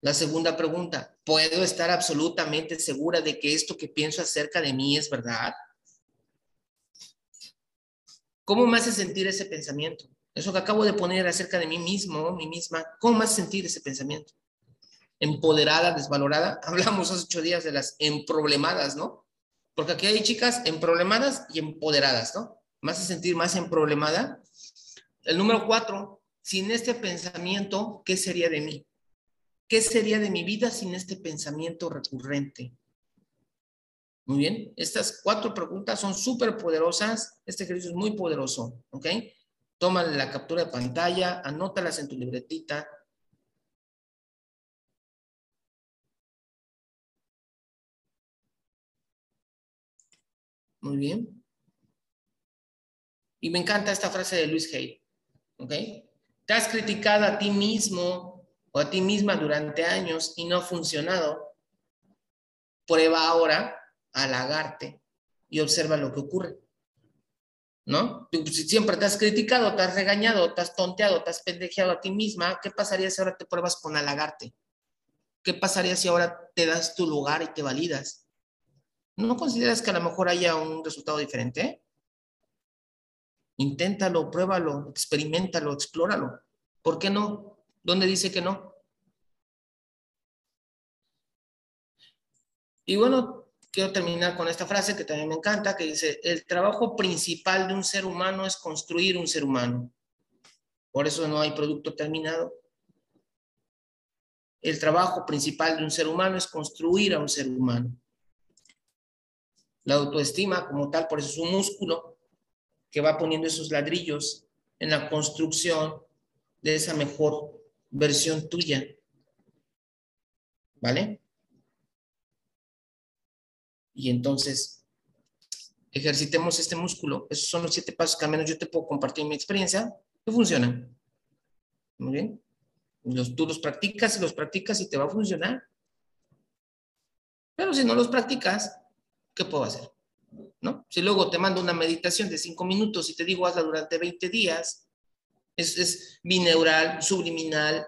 La segunda pregunta, ¿puedo estar absolutamente segura de que esto que pienso acerca de mí es verdad? ¿Cómo me hace sentir ese pensamiento? Eso que acabo de poner acerca de mí mismo, mí misma, ¿cómo me hace sentir ese pensamiento? Empoderada, desvalorada. Hablamos hace ocho días de las emproblemadas, ¿no? Porque aquí hay chicas emproblemadas y empoderadas, ¿no? ¿Me hace sentir más emproblemada? El número cuatro, sin este pensamiento, ¿qué sería de mí? ¿Qué sería de mi vida sin este pensamiento recurrente? Muy bien, estas cuatro preguntas son súper poderosas. Este ejercicio es muy poderoso, ¿ok? Toma la captura de pantalla, anótalas en tu libretita. Muy bien. Y me encanta esta frase de Luis Hay, ¿ok? Te has criticado a ti mismo a ti misma durante años y no ha funcionado, prueba ahora a halagarte y observa lo que ocurre. ¿No? Si siempre te has criticado, te has regañado, te has tonteado, te has pendejeado a ti misma, ¿qué pasaría si ahora te pruebas con halagarte? ¿Qué pasaría si ahora te das tu lugar y te validas? ¿No consideras que a lo mejor haya un resultado diferente? Inténtalo, pruébalo, experimentalo, explóralo. ¿Por qué no? ¿Dónde dice que no? Y bueno, quiero terminar con esta frase que también me encanta, que dice, el trabajo principal de un ser humano es construir un ser humano. Por eso no hay producto terminado. El trabajo principal de un ser humano es construir a un ser humano. La autoestima como tal, por eso es un músculo que va poniendo esos ladrillos en la construcción de esa mejor versión tuya. ¿Vale? Y entonces, ejercitemos este músculo. Esos son los siete pasos que al menos yo te puedo compartir mi experiencia, que funcionan. Muy bien. Los, tú los practicas y los practicas y te va a funcionar. Pero si no los practicas, ¿qué puedo hacer? ¿No? Si luego te mando una meditación de cinco minutos y te digo hazla durante 20 días, es, bineural, subliminal,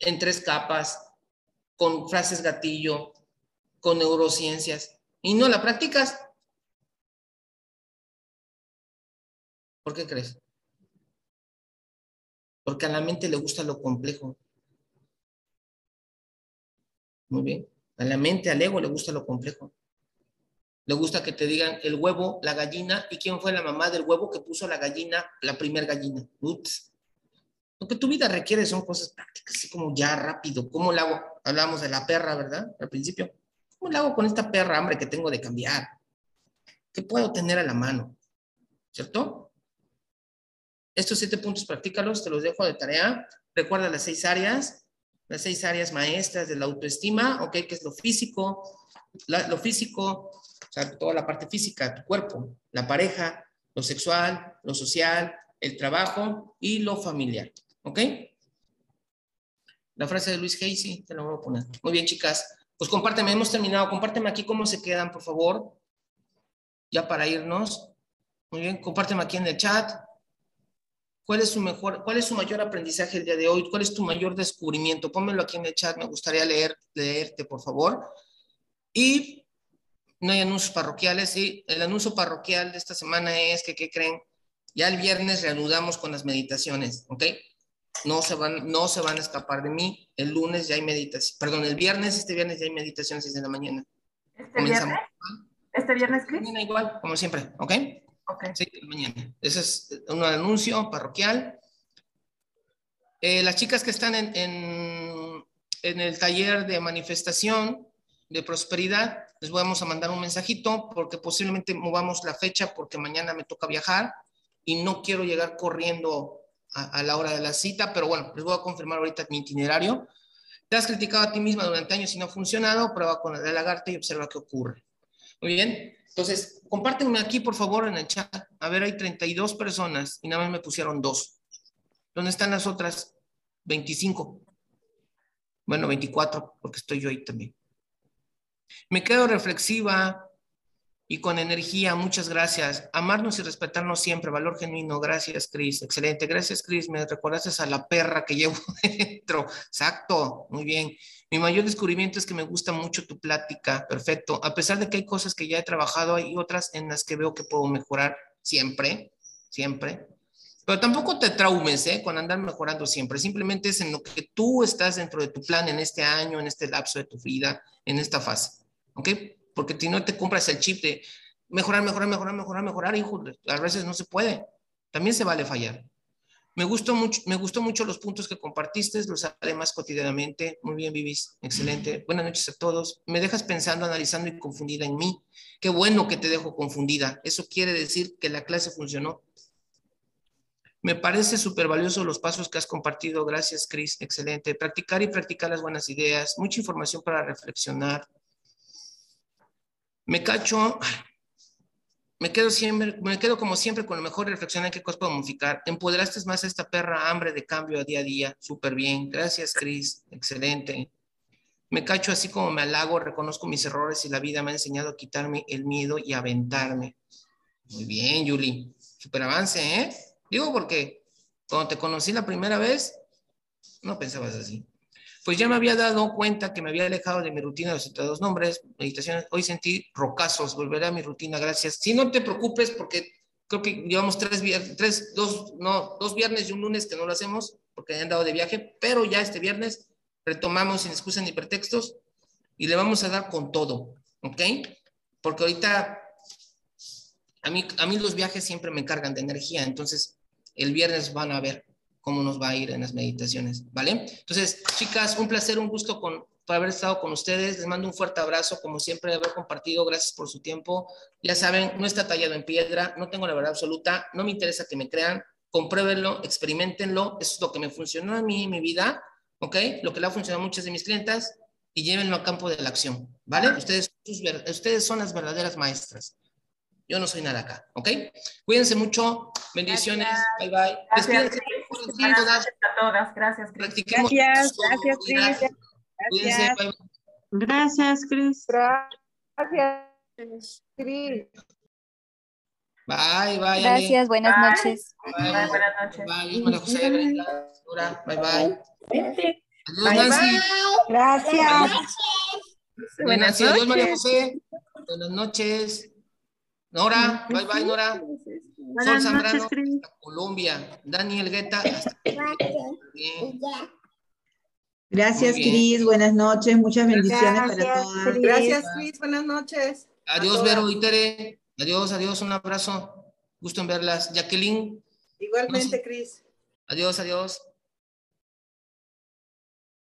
en tres capas, con frases gatillo, con neurociencias, y no la practicas. ¿Por qué crees? Porque a la mente le gusta lo complejo. Muy bien. A la mente, al ego le gusta lo complejo. Le gusta que te digan el huevo, la gallina, y quién fue la mamá del huevo que puso la gallina, la primer gallina. Ups. Lo que tu vida requiere son cosas prácticas, así como ya rápido. ¿Cómo lo hago? Hablamos de la perra, ¿verdad? Al principio. ¿Cómo lo hago con esta perra hambre que tengo de cambiar? ¿Qué puedo tener a la mano? ¿Cierto? Estos siete puntos, practícalos, te los dejo de tarea. Recuerda las seis áreas. las seis áreas maestras de la autoestima, ¿ok? Que es lo físico, lo físico, o sea, toda la parte física, tu cuerpo, la pareja, lo sexual, lo social, el trabajo y lo familiar, ¿ok? La frase de Luis Casey, te la voy a poner. Muy bien, chicas. Pues compárteme, hemos terminado. Compárteme aquí cómo se quedan, por favor. Ya para irnos. Muy bien, compárteme aquí en el chat. ¿Cuál es su mejor, cuál es su mayor aprendizaje el día de hoy? ¿Cuál es tu mayor descubrimiento? Pónmelo aquí en el chat, me gustaría leer, leerte, por favor. Y no hay anuncios parroquiales, sí. El anuncio parroquial de esta semana es que, ¿qué creen? Ya el viernes reanudamos con las meditaciones, ¿ok? No se van, no se van a escapar de mí. El lunes ya hay meditación, perdón, el viernes, este viernes ya hay meditación a 6 de la mañana. ¿Este viernes? ¿Este viernes qué? Mañana igual, como siempre, ¿ok? Ok. Sí, mañana. Ese es un anuncio parroquial. Eh, las chicas que están en, en, en, el taller de manifestación de prosperidad, les vamos a mandar un mensajito porque posiblemente movamos la fecha porque mañana me toca viajar y no quiero llegar corriendo a, la hora de la cita, pero bueno, les voy a confirmar ahorita mi itinerario. Te has criticado a ti misma durante años y no ha funcionado, prueba con el de lagarto y observa qué ocurre. Muy bien, entonces, compártenme aquí, por favor, en el chat. A ver, hay 32 personas y nada más me pusieron dos. ¿Dónde están las otras 25? Bueno, 24, porque estoy yo ahí también. Me quedo reflexiva y con energía. Muchas gracias. Amarnos y respetarnos siempre. Valor genuino. Gracias, Cris. Excelente. Gracias, Cris. Me recordaste a la perra que llevo dentro. Exacto. Muy bien. Mi mayor descubrimiento es que me gusta mucho tu plática. Perfecto. A pesar de que hay cosas que ya he trabajado, hay otras en las que veo que puedo mejorar siempre. Siempre. Pero tampoco te traumes ¿eh? con andar mejorando siempre. Simplemente es en lo que tú estás dentro de tu plan en este año, en este lapso de tu vida, en esta fase. ¿Ok? Porque si no te compras el chip de mejorar, mejorar, mejorar, mejorar, mejorar, hijo, a veces no se puede. También se vale fallar. Me gustó mucho, me gustó mucho los puntos que compartiste, los haré más cotidianamente. Muy bien, Vivis, excelente. Buenas noches a todos. Me dejas pensando, analizando y confundida en mí. Qué bueno que te dejo confundida. Eso quiere decir que la clase funcionó. Me parece súper valioso los pasos que has compartido. Gracias, Cris. Excelente. Practicar y practicar las buenas ideas. Mucha información para reflexionar. Me cacho, me quedo siempre, me quedo como siempre con lo mejor reflexionar qué cosas puedo modificar. Empoderaste más a esta perra hambre de cambio a día a día. Súper bien. Gracias, Cris. Excelente. Me cacho así como me halago, reconozco mis errores y la vida me ha enseñado a quitarme el miedo y aventarme. Muy bien, Yuli. Súper avance, ¿eh? Digo porque cuando te conocí la primera vez, no pensabas así. Pues ya me había dado cuenta que me había alejado de mi rutina de los dos nombres, meditaciones. Hoy sentí rocazos, volveré a mi rutina, gracias. Si no te preocupes, porque creo que llevamos tres, tres dos, no, dos viernes y un lunes que no lo hacemos porque han dado de viaje, pero ya este viernes retomamos sin excusas ni pretextos y le vamos a dar con todo, ¿ok? Porque ahorita a mí, a mí los viajes siempre me cargan de energía, entonces el viernes van a ver cómo nos va a ir en las meditaciones, ¿vale? Entonces, chicas, un placer, un gusto con, por haber estado con ustedes. Les mando un fuerte abrazo, como siempre, de haber compartido. Gracias por su tiempo. Ya saben, no está tallado en piedra, no tengo la verdad absoluta, no me interesa que me crean, compruébenlo, experimentenlo. Eso es lo que me funcionó a mí en mi vida, ¿ok? Lo que le ha funcionado a muchas de mis clientas y llévenlo al campo de la acción, ¿vale? Ustedes, ustedes son las verdaderas maestras. Yo no soy nada acá, ¿ok? Cuídense mucho, bendiciones, bye bye. Gracias, gracias a todas, gracias, Cris. Gracias, gracias, Cris. Bye. Gracias, Cris. Gracias, Cris. Bye, bye. Gracias, buenas Bye. noches. Bye, Bye, buenas noches. Bye, María José, bye, bye. Adiós, Bye, Nancy. Gracias. Nancy. Adiós, María José. Buenas noches. Nora, bye, bye, Nora. Sol Buenas Zambrano, hasta Colombia. Daniel Guetta, hasta. Gracias. Cris. Buenas noches. Muchas bendiciones para todas. Cris. Gracias, Cris. Buenas noches. Adiós, Vero y Tere. Adiós, adiós, un abrazo. Gusto en verlas. Jacqueline, Igualmente, Cris. adiós, adiós.